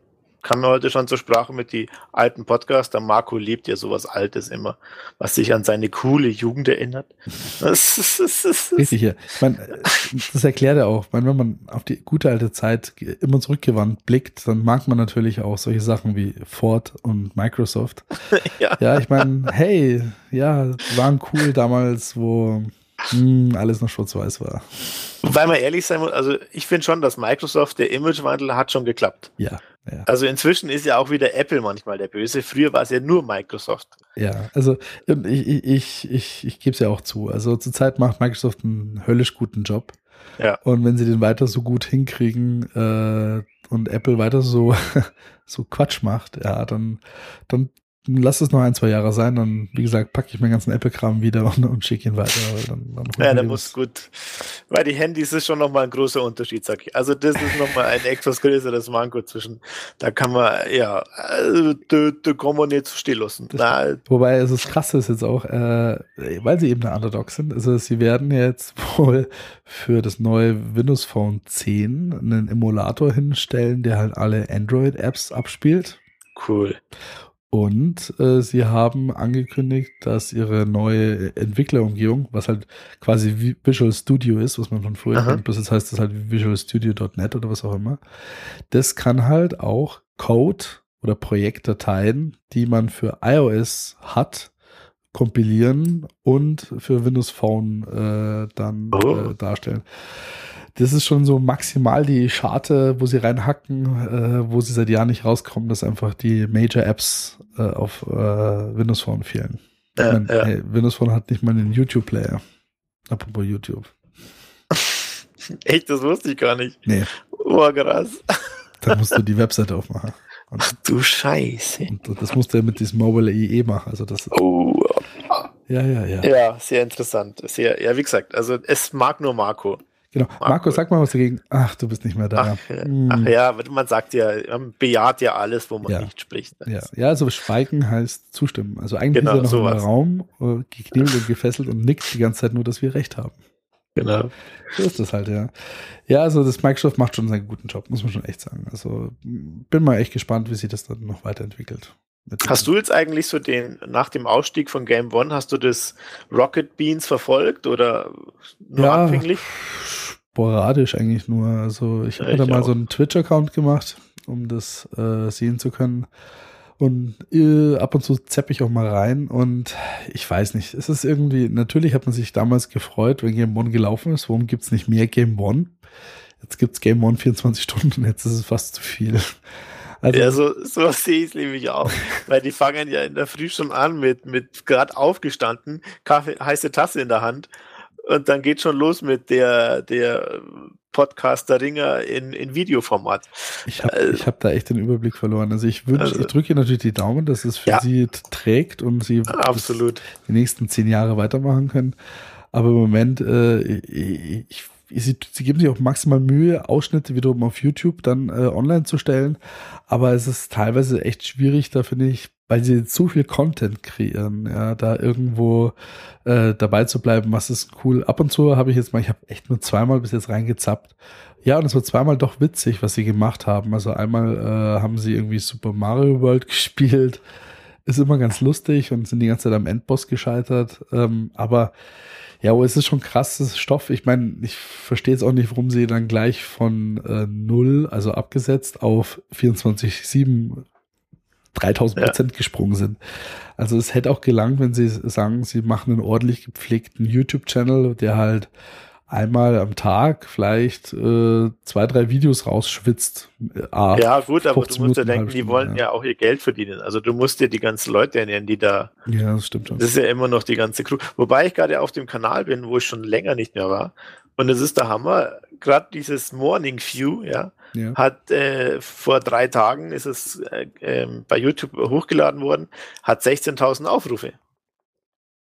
S4: kam mir heute schon zur Sprache mit die alten Podcasts. Der Marco liebt ja sowas Altes immer, was sich an seine coole Jugend erinnert.
S2: Richtig, ja. Meine, das erklärt er auch. Meine, wenn man auf die gute alte Zeit immer zurückgewandt blickt, dann mag man natürlich auch solche Sachen wie Ford und Microsoft. ja. ja, ich meine, hey, ja, waren cool damals, wo hm, alles noch schwarz-weiß war.
S4: Weil man ehrlich sein muss, also ich finde schon, dass Microsoft, der Imagewandel hat schon geklappt.
S2: Ja, ja.
S4: Also inzwischen ist ja auch wieder Apple manchmal der Böse. Früher war es ja nur Microsoft.
S2: Ja, also ich, ich, ich, ich, ich gebe es ja auch zu. Also zurzeit macht Microsoft einen höllisch guten Job.
S4: Ja.
S2: Und wenn sie den weiter so gut hinkriegen äh, und Apple weiter so, so Quatsch macht, ja, dann, dann lass es noch ein, zwei Jahre sein, dann, wie gesagt, packe ich meinen ganzen Apple-Kram wieder und, und schicke ihn weiter. Dann,
S4: dann ja, der muss gut. Weil die Handys ist schon nochmal ein großer Unterschied, sag ich. Also das ist nochmal ein etwas größeres Manko zwischen, da kann man, ja, also, da, da kann man nicht so still lassen.
S2: Das, wobei, also das Krasse ist jetzt auch, äh, weil sie eben eine Underdog sind, also sie werden jetzt wohl für das neue Windows Phone 10 einen Emulator hinstellen, der halt alle Android-Apps abspielt.
S4: Cool.
S2: Und äh, sie haben angekündigt, dass ihre neue Entwicklerumgebung, was halt quasi Visual Studio ist, was man von früher kennt, bis jetzt heißt das halt visualstudio.net oder was auch immer, das kann halt auch Code oder Projektdateien, die man für iOS hat, kompilieren und für Windows Phone äh, dann oh. äh, darstellen das ist schon so maximal die Scharte, wo sie reinhacken, äh, wo sie seit Jahren nicht rauskommen, dass einfach die Major-Apps äh, auf äh, Windows Phone fehlen. Meine. Hey, Windows Phone hat nicht mal einen YouTube-Player. Apropos YouTube.
S4: Echt, das wusste ich gar nicht.
S2: Nee.
S4: Oh, krass.
S2: Dann musst du die Webseite aufmachen.
S4: Und, Ach du Scheiße.
S2: Und das musst du ja mit diesem Mobile IE machen. Also das,
S4: oh.
S2: Ja, ja, ja.
S4: Ja, sehr interessant. Sehr, ja, wie gesagt, also es mag nur Marco.
S2: Genau. Marco, Marco, sag mal was dagegen. Ach, du bist nicht mehr da.
S4: Ach, hm. ach ja, man sagt ja, man bejaht ja alles, wo man ja. nicht spricht.
S2: Ja. ja, also schweigen heißt zustimmen. Also eigentlich genau, ist er noch sowas. im Raum, äh, geknebelt und gefesselt und nickt die ganze Zeit nur, dass wir recht haben.
S4: Genau.
S2: So ist das halt, ja. Ja, also das Microsoft macht schon seinen guten Job, muss man schon echt sagen. Also bin mal echt gespannt, wie sich das dann noch weiterentwickelt.
S4: Hast du jetzt eigentlich so den, nach dem Ausstieg von Game One, hast du das Rocket Beans verfolgt oder nur ja, anfänglich?
S2: Sporadisch eigentlich nur. Also ich habe ja, da mal auch. so einen Twitch-Account gemacht, um das äh, sehen zu können. Und äh, ab und zu zepp ich auch mal rein und ich weiß nicht, es ist irgendwie, natürlich hat man sich damals gefreut, wenn Game One gelaufen ist. Warum gibt's nicht mehr Game One? Jetzt gibt's Game One 24 Stunden, jetzt ist es fast zu viel.
S4: Also, ja, so, so sehe ich es nämlich auch. Weil die fangen ja in der Früh schon an mit, mit gerade aufgestanden, Kaffee, heiße Tasse in der Hand. Und dann geht schon los mit der, der Podcaster Ringer in, in Videoformat.
S2: Ich habe äh, hab da echt den Überblick verloren. Also ich wünsche, also, ich drücke natürlich die Daumen, dass es für ja, sie trägt und sie
S4: absolut.
S2: die nächsten zehn Jahre weitermachen können. Aber im Moment, äh, ich, sie, sie geben sich auch maximal Mühe, Ausschnitte wiederum auf YouTube dann äh, online zu stellen. Aber es ist teilweise echt schwierig, da finde ich, weil sie zu viel Content kreieren, ja, da irgendwo äh, dabei zu bleiben, was ist cool. Ab und zu habe ich jetzt mal, ich habe echt nur zweimal bis jetzt reingezappt. Ja, und es war zweimal doch witzig, was sie gemacht haben. Also einmal äh, haben sie irgendwie Super Mario World gespielt. Ist immer ganz lustig und sind die ganze Zeit am Endboss gescheitert. Ähm, aber ja, oh, es ist schon krasses Stoff. Ich meine, ich verstehe jetzt auch nicht, warum sie dann gleich von äh, 0, also abgesetzt, auf 24,7 3000 Prozent ja. gesprungen sind. Also es hätte auch gelangt, wenn sie sagen, sie machen einen ordentlich gepflegten YouTube-Channel, der halt einmal am Tag vielleicht äh, zwei, drei Videos rausschwitzt.
S4: Äh, ja, gut, aber du musst ja denken, die wollen ja. ja. auch ihr Geld verdienen. Also du musst dir die ganzen Leute ernähren, die da.
S2: Ja, das stimmt schon.
S4: Das ist ja immer noch die ganze Crew. Wobei ich gerade auf dem Kanal bin, wo ich schon länger nicht mehr war. Und es ist der Hammer. Gerade dieses Morning View, ja, ja. hat äh, vor drei Tagen ist es äh, äh, bei YouTube hochgeladen worden, hat 16.000 Aufrufe.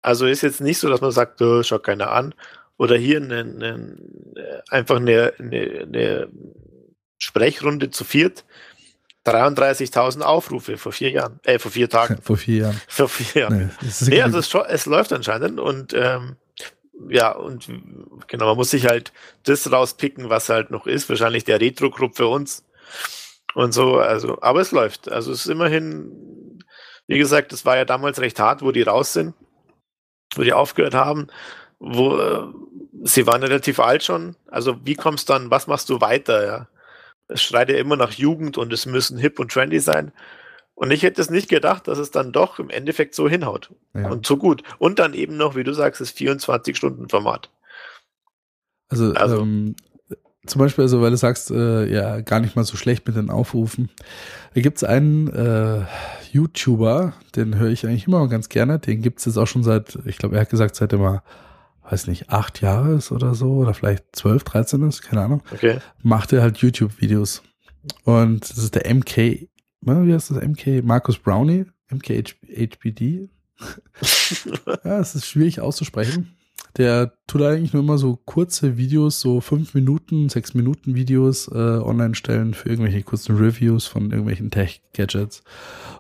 S4: Also ist jetzt nicht so, dass man sagt, oh, schau keiner an oder hier eine, eine, einfach eine, eine, eine Sprechrunde zu viert. 33.000 Aufrufe vor vier Jahren, äh, vor vier Tagen.
S2: vor vier Jahren.
S4: Vor vier Jahren. Nee, nee also es, es, läuft anscheinend und ähm, ja, und genau, man muss sich halt das rauspicken, was halt noch ist. Wahrscheinlich der Retro-Club für uns und so. Also, aber es läuft. Also es ist immerhin, wie gesagt, es war ja damals recht hart, wo die raus sind, wo die aufgehört haben wo äh, sie waren relativ alt schon. Also wie kommst du dann, was machst du weiter? Ja? Es schreit ja immer nach Jugend und es müssen hip und trendy sein. Und ich hätte es nicht gedacht, dass es dann doch im Endeffekt so hinhaut. Ja. Und so gut. Und dann eben noch, wie du sagst, das 24-Stunden-Format.
S2: Also, also ähm, zum Beispiel, also weil du sagst, äh, ja, gar nicht mal so schlecht mit den Aufrufen. Da gibt es einen äh, YouTuber, den höre ich eigentlich immer ganz gerne. Den gibt es jetzt auch schon seit, ich glaube, er hat gesagt, seit er mal weiß nicht, acht Jahre ist oder so, oder vielleicht zwölf, dreizehn ist, keine Ahnung,
S4: okay.
S2: macht er halt YouTube-Videos. Und das ist der MK, wie heißt das, MK Markus Brownie, MKHBD. ja, es ist schwierig auszusprechen. Der tut eigentlich nur immer so kurze Videos, so fünf Minuten, sechs Minuten Videos äh, online stellen für irgendwelche kurzen Reviews von irgendwelchen Tech-Gadgets.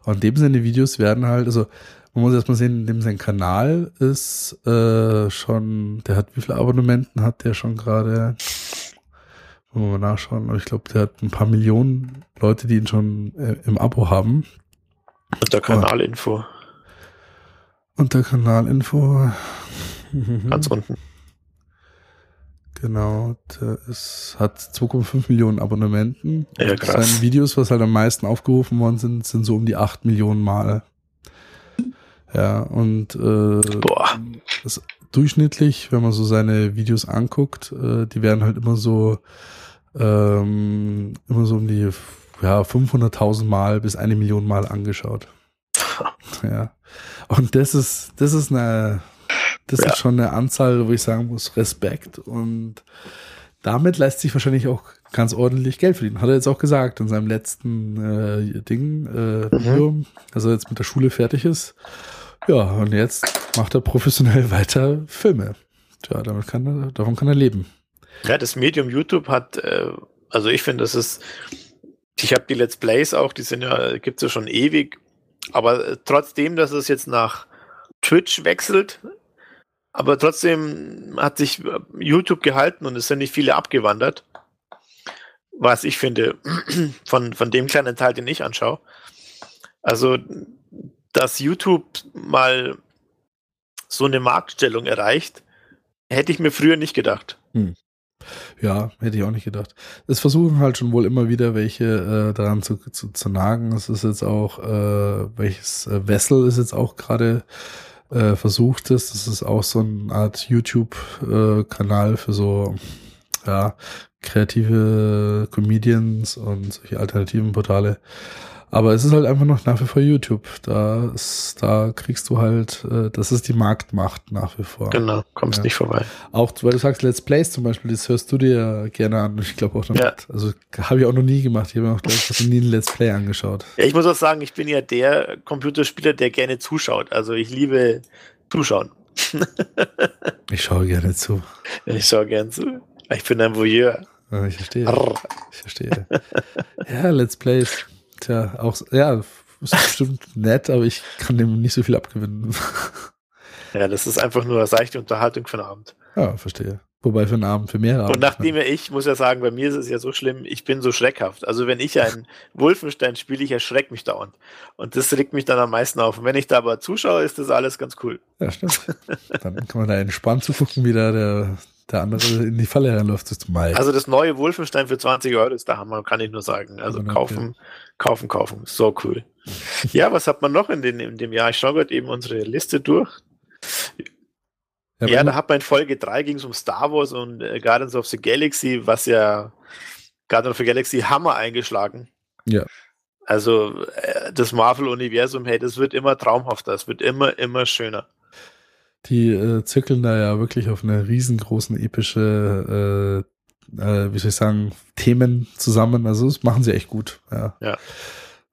S2: Und dem seine Videos werden halt, also man muss erstmal sehen, dem sein Kanal ist äh, schon, der hat, wie viele Abonnementen hat der schon gerade? Wollen wir mal nachschauen, aber ich glaube, der hat ein paar Millionen Leute, die ihn schon äh, im Abo haben.
S4: Unter Kanalinfo.
S2: Unter Kanalinfo.
S4: Ganz unten.
S2: Genau, der ist, hat 2,5 Millionen Abonnenten.
S4: Ja, krass.
S2: Seine Videos, was halt am meisten aufgerufen worden sind, sind so um die 8 Millionen Mal. Ja, und äh,
S4: Boah.
S2: Das, durchschnittlich, wenn man so seine Videos anguckt, äh, die werden halt immer so ähm, immer so um die ja, 500.000 Mal bis eine Million Mal angeschaut. ja. Und das ist, das ist eine, das ja. ist schon eine Anzahl, wo ich sagen muss, Respekt. Und damit lässt sich wahrscheinlich auch ganz ordentlich Geld verdienen. Hat er jetzt auch gesagt in seinem letzten äh, Ding, äh, mhm. Video, also jetzt mit der Schule fertig ist. Ja, und jetzt macht er professionell weiter Filme. Tja, damit kann er, davon kann er leben.
S4: Ja, das Medium YouTube hat, äh, also ich finde, das ist, ich habe die Let's Plays auch, die sind ja, gibt es ja schon ewig, aber äh, trotzdem, dass es jetzt nach Twitch wechselt, aber trotzdem hat sich äh, YouTube gehalten und es sind nicht viele abgewandert, was ich finde, von, von dem kleinen Teil, den ich anschaue. Also dass YouTube mal so eine Marktstellung erreicht, hätte ich mir früher nicht gedacht. Hm.
S2: Ja, hätte ich auch nicht gedacht. Es versuchen halt schon wohl immer wieder welche äh, daran zu, zu, zu nagen. Es ist jetzt auch, äh, welches äh, Vessel ist jetzt auch gerade äh, versucht ist. Das ist auch so eine Art YouTube-Kanal äh, für so, ja, kreative Comedians und solche alternativen Portale. Aber es ist halt einfach noch nach wie vor YouTube. Da, ist, da kriegst du halt, äh, das ist die Marktmacht nach wie vor.
S4: Genau, kommst ja. nicht vorbei.
S2: Auch, weil du sagst Let's Plays zum Beispiel, das hörst du dir gerne an. Ich glaube auch noch ja. Also habe ich auch noch nie gemacht. Ich habe mir auch ich nie ein Let's Play angeschaut.
S4: Ja, ich muss auch sagen, ich bin ja der Computerspieler, der gerne zuschaut. Also ich liebe Zuschauen.
S2: ich schaue gerne zu.
S4: Ich schaue gerne zu. Ich bin ein Voyeur.
S2: Ich verstehe. Ich verstehe. ja, Let's Plays. Tja, auch, ja, ist bestimmt nett, aber ich kann dem nicht so viel abgewinnen.
S4: Ja, das ist einfach nur eine seichte Unterhaltung für den Abend.
S2: Ja, verstehe. Wobei für einen Abend, für mehrere
S4: Und nachdem ja ich, muss ja sagen, bei mir ist es ja so schlimm, ich bin so schreckhaft. Also wenn ich einen Wolfenstein spiele, ich erschrecke mich dauernd. Und das regt mich dann am meisten auf. Und wenn ich da aber zuschaue, ist das alles ganz cool.
S2: Ja, stimmt. dann kann man da entspannt zugucken, wie da der, der andere in die Falle reinläuft. Das Mai.
S4: Also das neue Wolfenstein für 20 Euro ist der Hammer, kann ich nur sagen. Also kaufen, kaufen, kaufen. So cool. ja, was hat man noch in, den, in dem Jahr? Ich schaue gerade eben unsere Liste durch. Ja,
S2: wenn-
S4: da hat man in Folge 3 ging es um Star Wars und äh, Guardians of the Galaxy, was ja Guardians of the Galaxy Hammer eingeschlagen.
S2: Ja.
S4: Also äh, das Marvel-Universum, hey, das wird immer traumhafter, es wird immer, immer schöner.
S2: Die äh, zirkeln da ja wirklich auf eine riesengroßen epische, äh, wie soll ich sagen, Themen zusammen. Also das machen sie echt gut. Ja.
S4: Ja.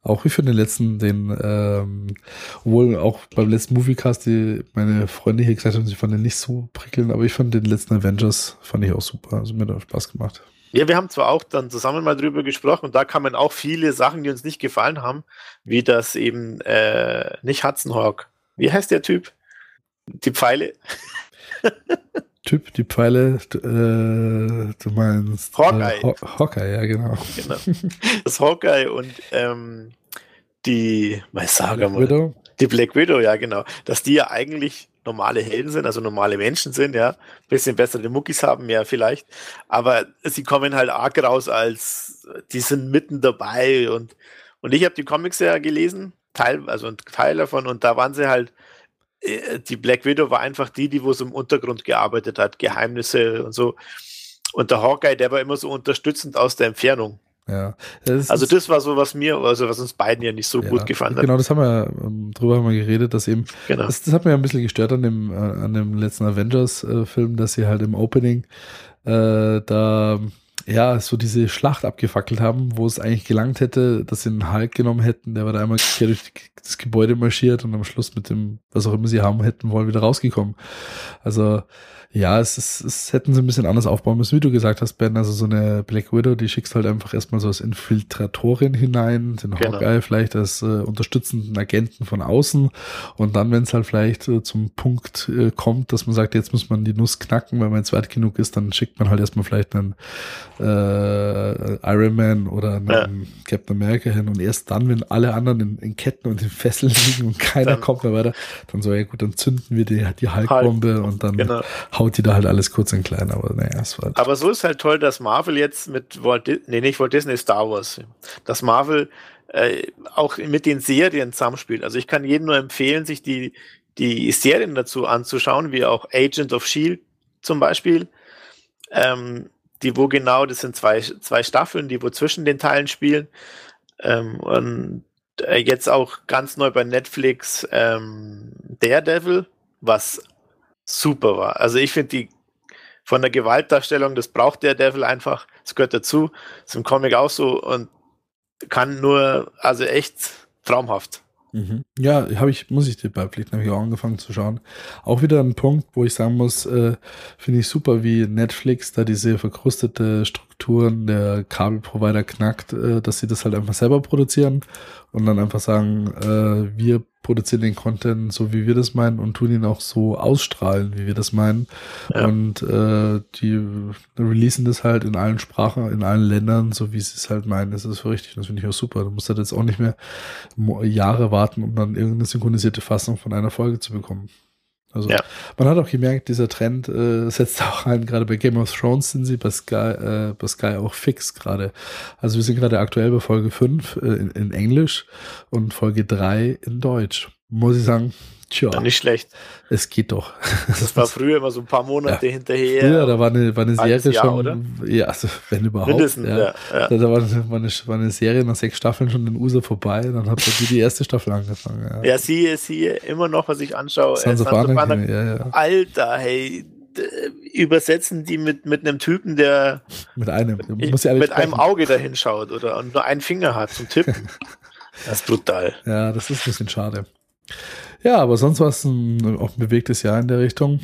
S2: Auch wie für den letzten, den, ähm, obwohl auch beim letzten Moviecast die meine Freunde hier gesagt haben, sie fanden den nicht so prickelnd, aber ich fand den letzten Avengers, fand ich auch super. Also mir hat auch Spaß gemacht.
S4: Ja, wir haben zwar auch dann zusammen mal drüber gesprochen und da kamen auch viele Sachen, die uns nicht gefallen haben, wie das eben äh, nicht Hudson Hawk. Wie heißt der Typ? Die Pfeile?
S2: Typ, die Pfeile, äh, du meinst
S4: Hawkeye.
S2: Äh, Haw- Hawkeye, ja genau.
S4: Genau. Das Hawkeye und ähm, die, mal sagen mal,
S2: Widow.
S4: die Black Widow, ja genau, dass die ja eigentlich normale Helden sind, also normale Menschen sind, ja, bisschen bessere Muckis haben, ja vielleicht, aber sie kommen halt arg raus als, die sind mitten dabei und und ich habe die Comics ja gelesen, Teil, also ein Teil davon und da waren sie halt äh, die Black Widow war einfach die, die wo so im Untergrund gearbeitet hat, Geheimnisse und so. Und der Hawkeye, der war immer so unterstützend aus der Entfernung.
S2: Ja. Das
S4: Also das war so, was mir, also was uns beiden ja nicht so
S2: ja,
S4: gut gefallen hat.
S2: Genau, das haben wir, ähm, drüber haben wir geredet, dass eben,
S4: Genau.
S2: das, das hat mir ein bisschen gestört an dem, äh, an dem letzten Avengers-Film, dass sie halt im Opening äh, da ja so diese Schlacht abgefackelt haben, wo es eigentlich gelangt hätte, dass sie einen Hulk genommen hätten, der war da einmal durch das Gebäude marschiert und am Schluss mit dem, was auch immer sie haben hätten wollen, wieder rausgekommen. Also ja, es, ist, es hätten sie ein bisschen anders aufbauen müssen, wie du gesagt hast, Ben. Also so eine Black Widow, die schickst halt einfach erstmal so als Infiltratorin hinein, den
S4: Genau.
S2: Hawkeye vielleicht als äh, unterstützenden Agenten von außen. Und dann, wenn es halt vielleicht äh, zum Punkt äh, kommt, dass man sagt, jetzt muss man die Nuss knacken, weil man jetzt weit genug ist, dann schickt man halt erstmal vielleicht einen äh, Iron Man oder einen
S4: Ja.
S2: Captain America hin. Und erst dann, wenn alle anderen in, in Ketten und in Fesseln liegen und keiner
S4: Dann-
S2: kommt mehr weiter, dann so, ja gut, dann zünden wir die, die Hulk-Bombe und dann
S4: Genau.
S2: Haut die da halt alles kurz in klein. Aber naja, es war
S4: Aber so ist halt toll, dass Marvel jetzt mit Walt Disney, nee, nicht Walt Disney, Star Wars, dass Marvel äh, auch mit den Serien zusammenspielt. Also ich kann jedem nur empfehlen, sich die, die Serien dazu anzuschauen, wie auch Agent of Shield zum Beispiel. Ähm, die, wo genau, das sind zwei, zwei Staffeln, die wo zwischen den Teilen spielen. Ähm, und äh, jetzt auch ganz neu bei Netflix ähm, Daredevil, was super war. Also ich finde die von der Gewaltdarstellung, das braucht der Devil einfach, das gehört dazu, ist im Comic auch so und kann nur, also echt traumhaft.
S2: Mhm. Ja, habe ich, muss ich dir beipflichten, habe ich auch angefangen zu schauen. Auch wieder ein Punkt, wo ich sagen muss, äh, finde ich super, wie Netflix da diese verkrustete Strukturen der Kabelprovider knackt, äh, dass sie das halt einfach selber produzieren und dann einfach sagen, äh, wir produzieren den Content so, wie wir das meinen und tun ihn auch so ausstrahlen, wie wir das meinen.
S4: Ja.
S2: Und äh, die releasen das halt in allen Sprachen, in allen Ländern, so wie sie es halt meinen. Das ist so richtig, das finde ich auch super. Du musst halt jetzt auch nicht mehr Jahre warten, um dann irgendeine synchronisierte Fassung von einer Folge zu bekommen. Also
S4: Ja.
S2: man hat auch gemerkt, dieser Trend äh, setzt auch ein, gerade bei Game of Thrones sind sie bei Sky, äh, bei Sky auch fix gerade. Also wir sind gerade aktuell bei Folge 5 äh, in, in Englisch und Folge 3 in Deutsch. Muss ich sagen, tja,
S4: Ja, nicht schlecht.
S2: es geht doch.
S4: Das war früher immer so ein paar Monate hinterher.
S2: Früher, da war eine, war eine Serie
S4: Jahr,
S2: schon,
S4: oder?
S2: ja, also wenn überhaupt.
S4: Mindestens,
S2: ja.
S4: ja. ja.
S2: Da, da war, war, eine, war eine Serie nach sechs Staffeln schon in USA vorbei, dann hat die die erste Staffel angefangen. Ja.
S4: Ja, siehe, siehe, immer noch, was ich anschaue.
S2: Sons
S4: äh,
S2: of Anarchy, ja, ja.
S4: Alter, hey, übersetzen die mit, mit einem Typen, der
S2: Mit einem. Ja
S4: mit einem. Auge dahin schaut oder und nur einen Finger hat zum Tippen. Das ist brutal.
S2: Ja, das ist ein bisschen schade. Ja, aber sonst war es ein, auch ein bewegtes Jahr in der Richtung.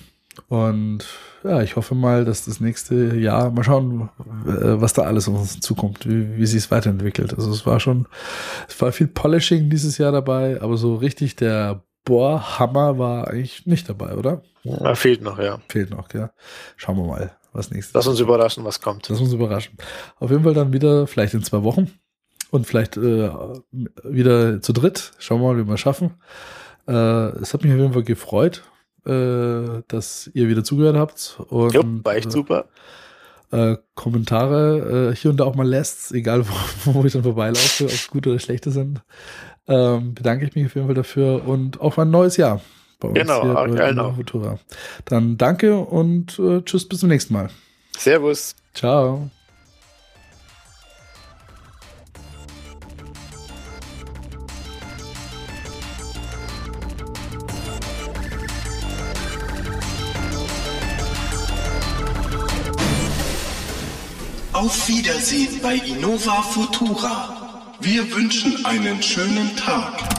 S2: Und ja, ich hoffe mal, dass das nächste Jahr, mal schauen, äh, was da alles auf uns zukommt, wie, wie sich es weiterentwickelt. Also es war schon, es war viel Polishing dieses Jahr dabei, aber so richtig der Bohrhammer war eigentlich nicht dabei, oder?
S4: Ja, fehlt noch, ja.
S2: Fehlt noch, ja. Schauen wir mal, was nächstes.
S4: Lass uns überraschen, was kommt.
S2: Lass uns überraschen. Auf jeden Fall dann wieder, vielleicht in zwei Wochen und vielleicht äh, wieder zu dritt. Schauen wir mal, wie wir es schaffen. Äh, es hat mich auf jeden Fall gefreut, äh, dass ihr wieder zugehört habt. Und,
S4: jo, war echt
S2: äh,
S4: super.
S2: Äh, Kommentare äh, hier und da auch mal lässt, egal wo, wo ich dann vorbeilaufe, ob es gute oder schlechte sind. Ähm, bedanke ich mich auf jeden Fall dafür und auf ein neues Jahr
S4: bei uns genau, hier bei
S2: genau. Futura. Dann danke und äh, tschüss, bis zum nächsten Mal.
S4: Servus.
S2: Ciao.
S1: Auf Wiedersehen bei Innova Futura. Wir wünschen einen schönen Tag.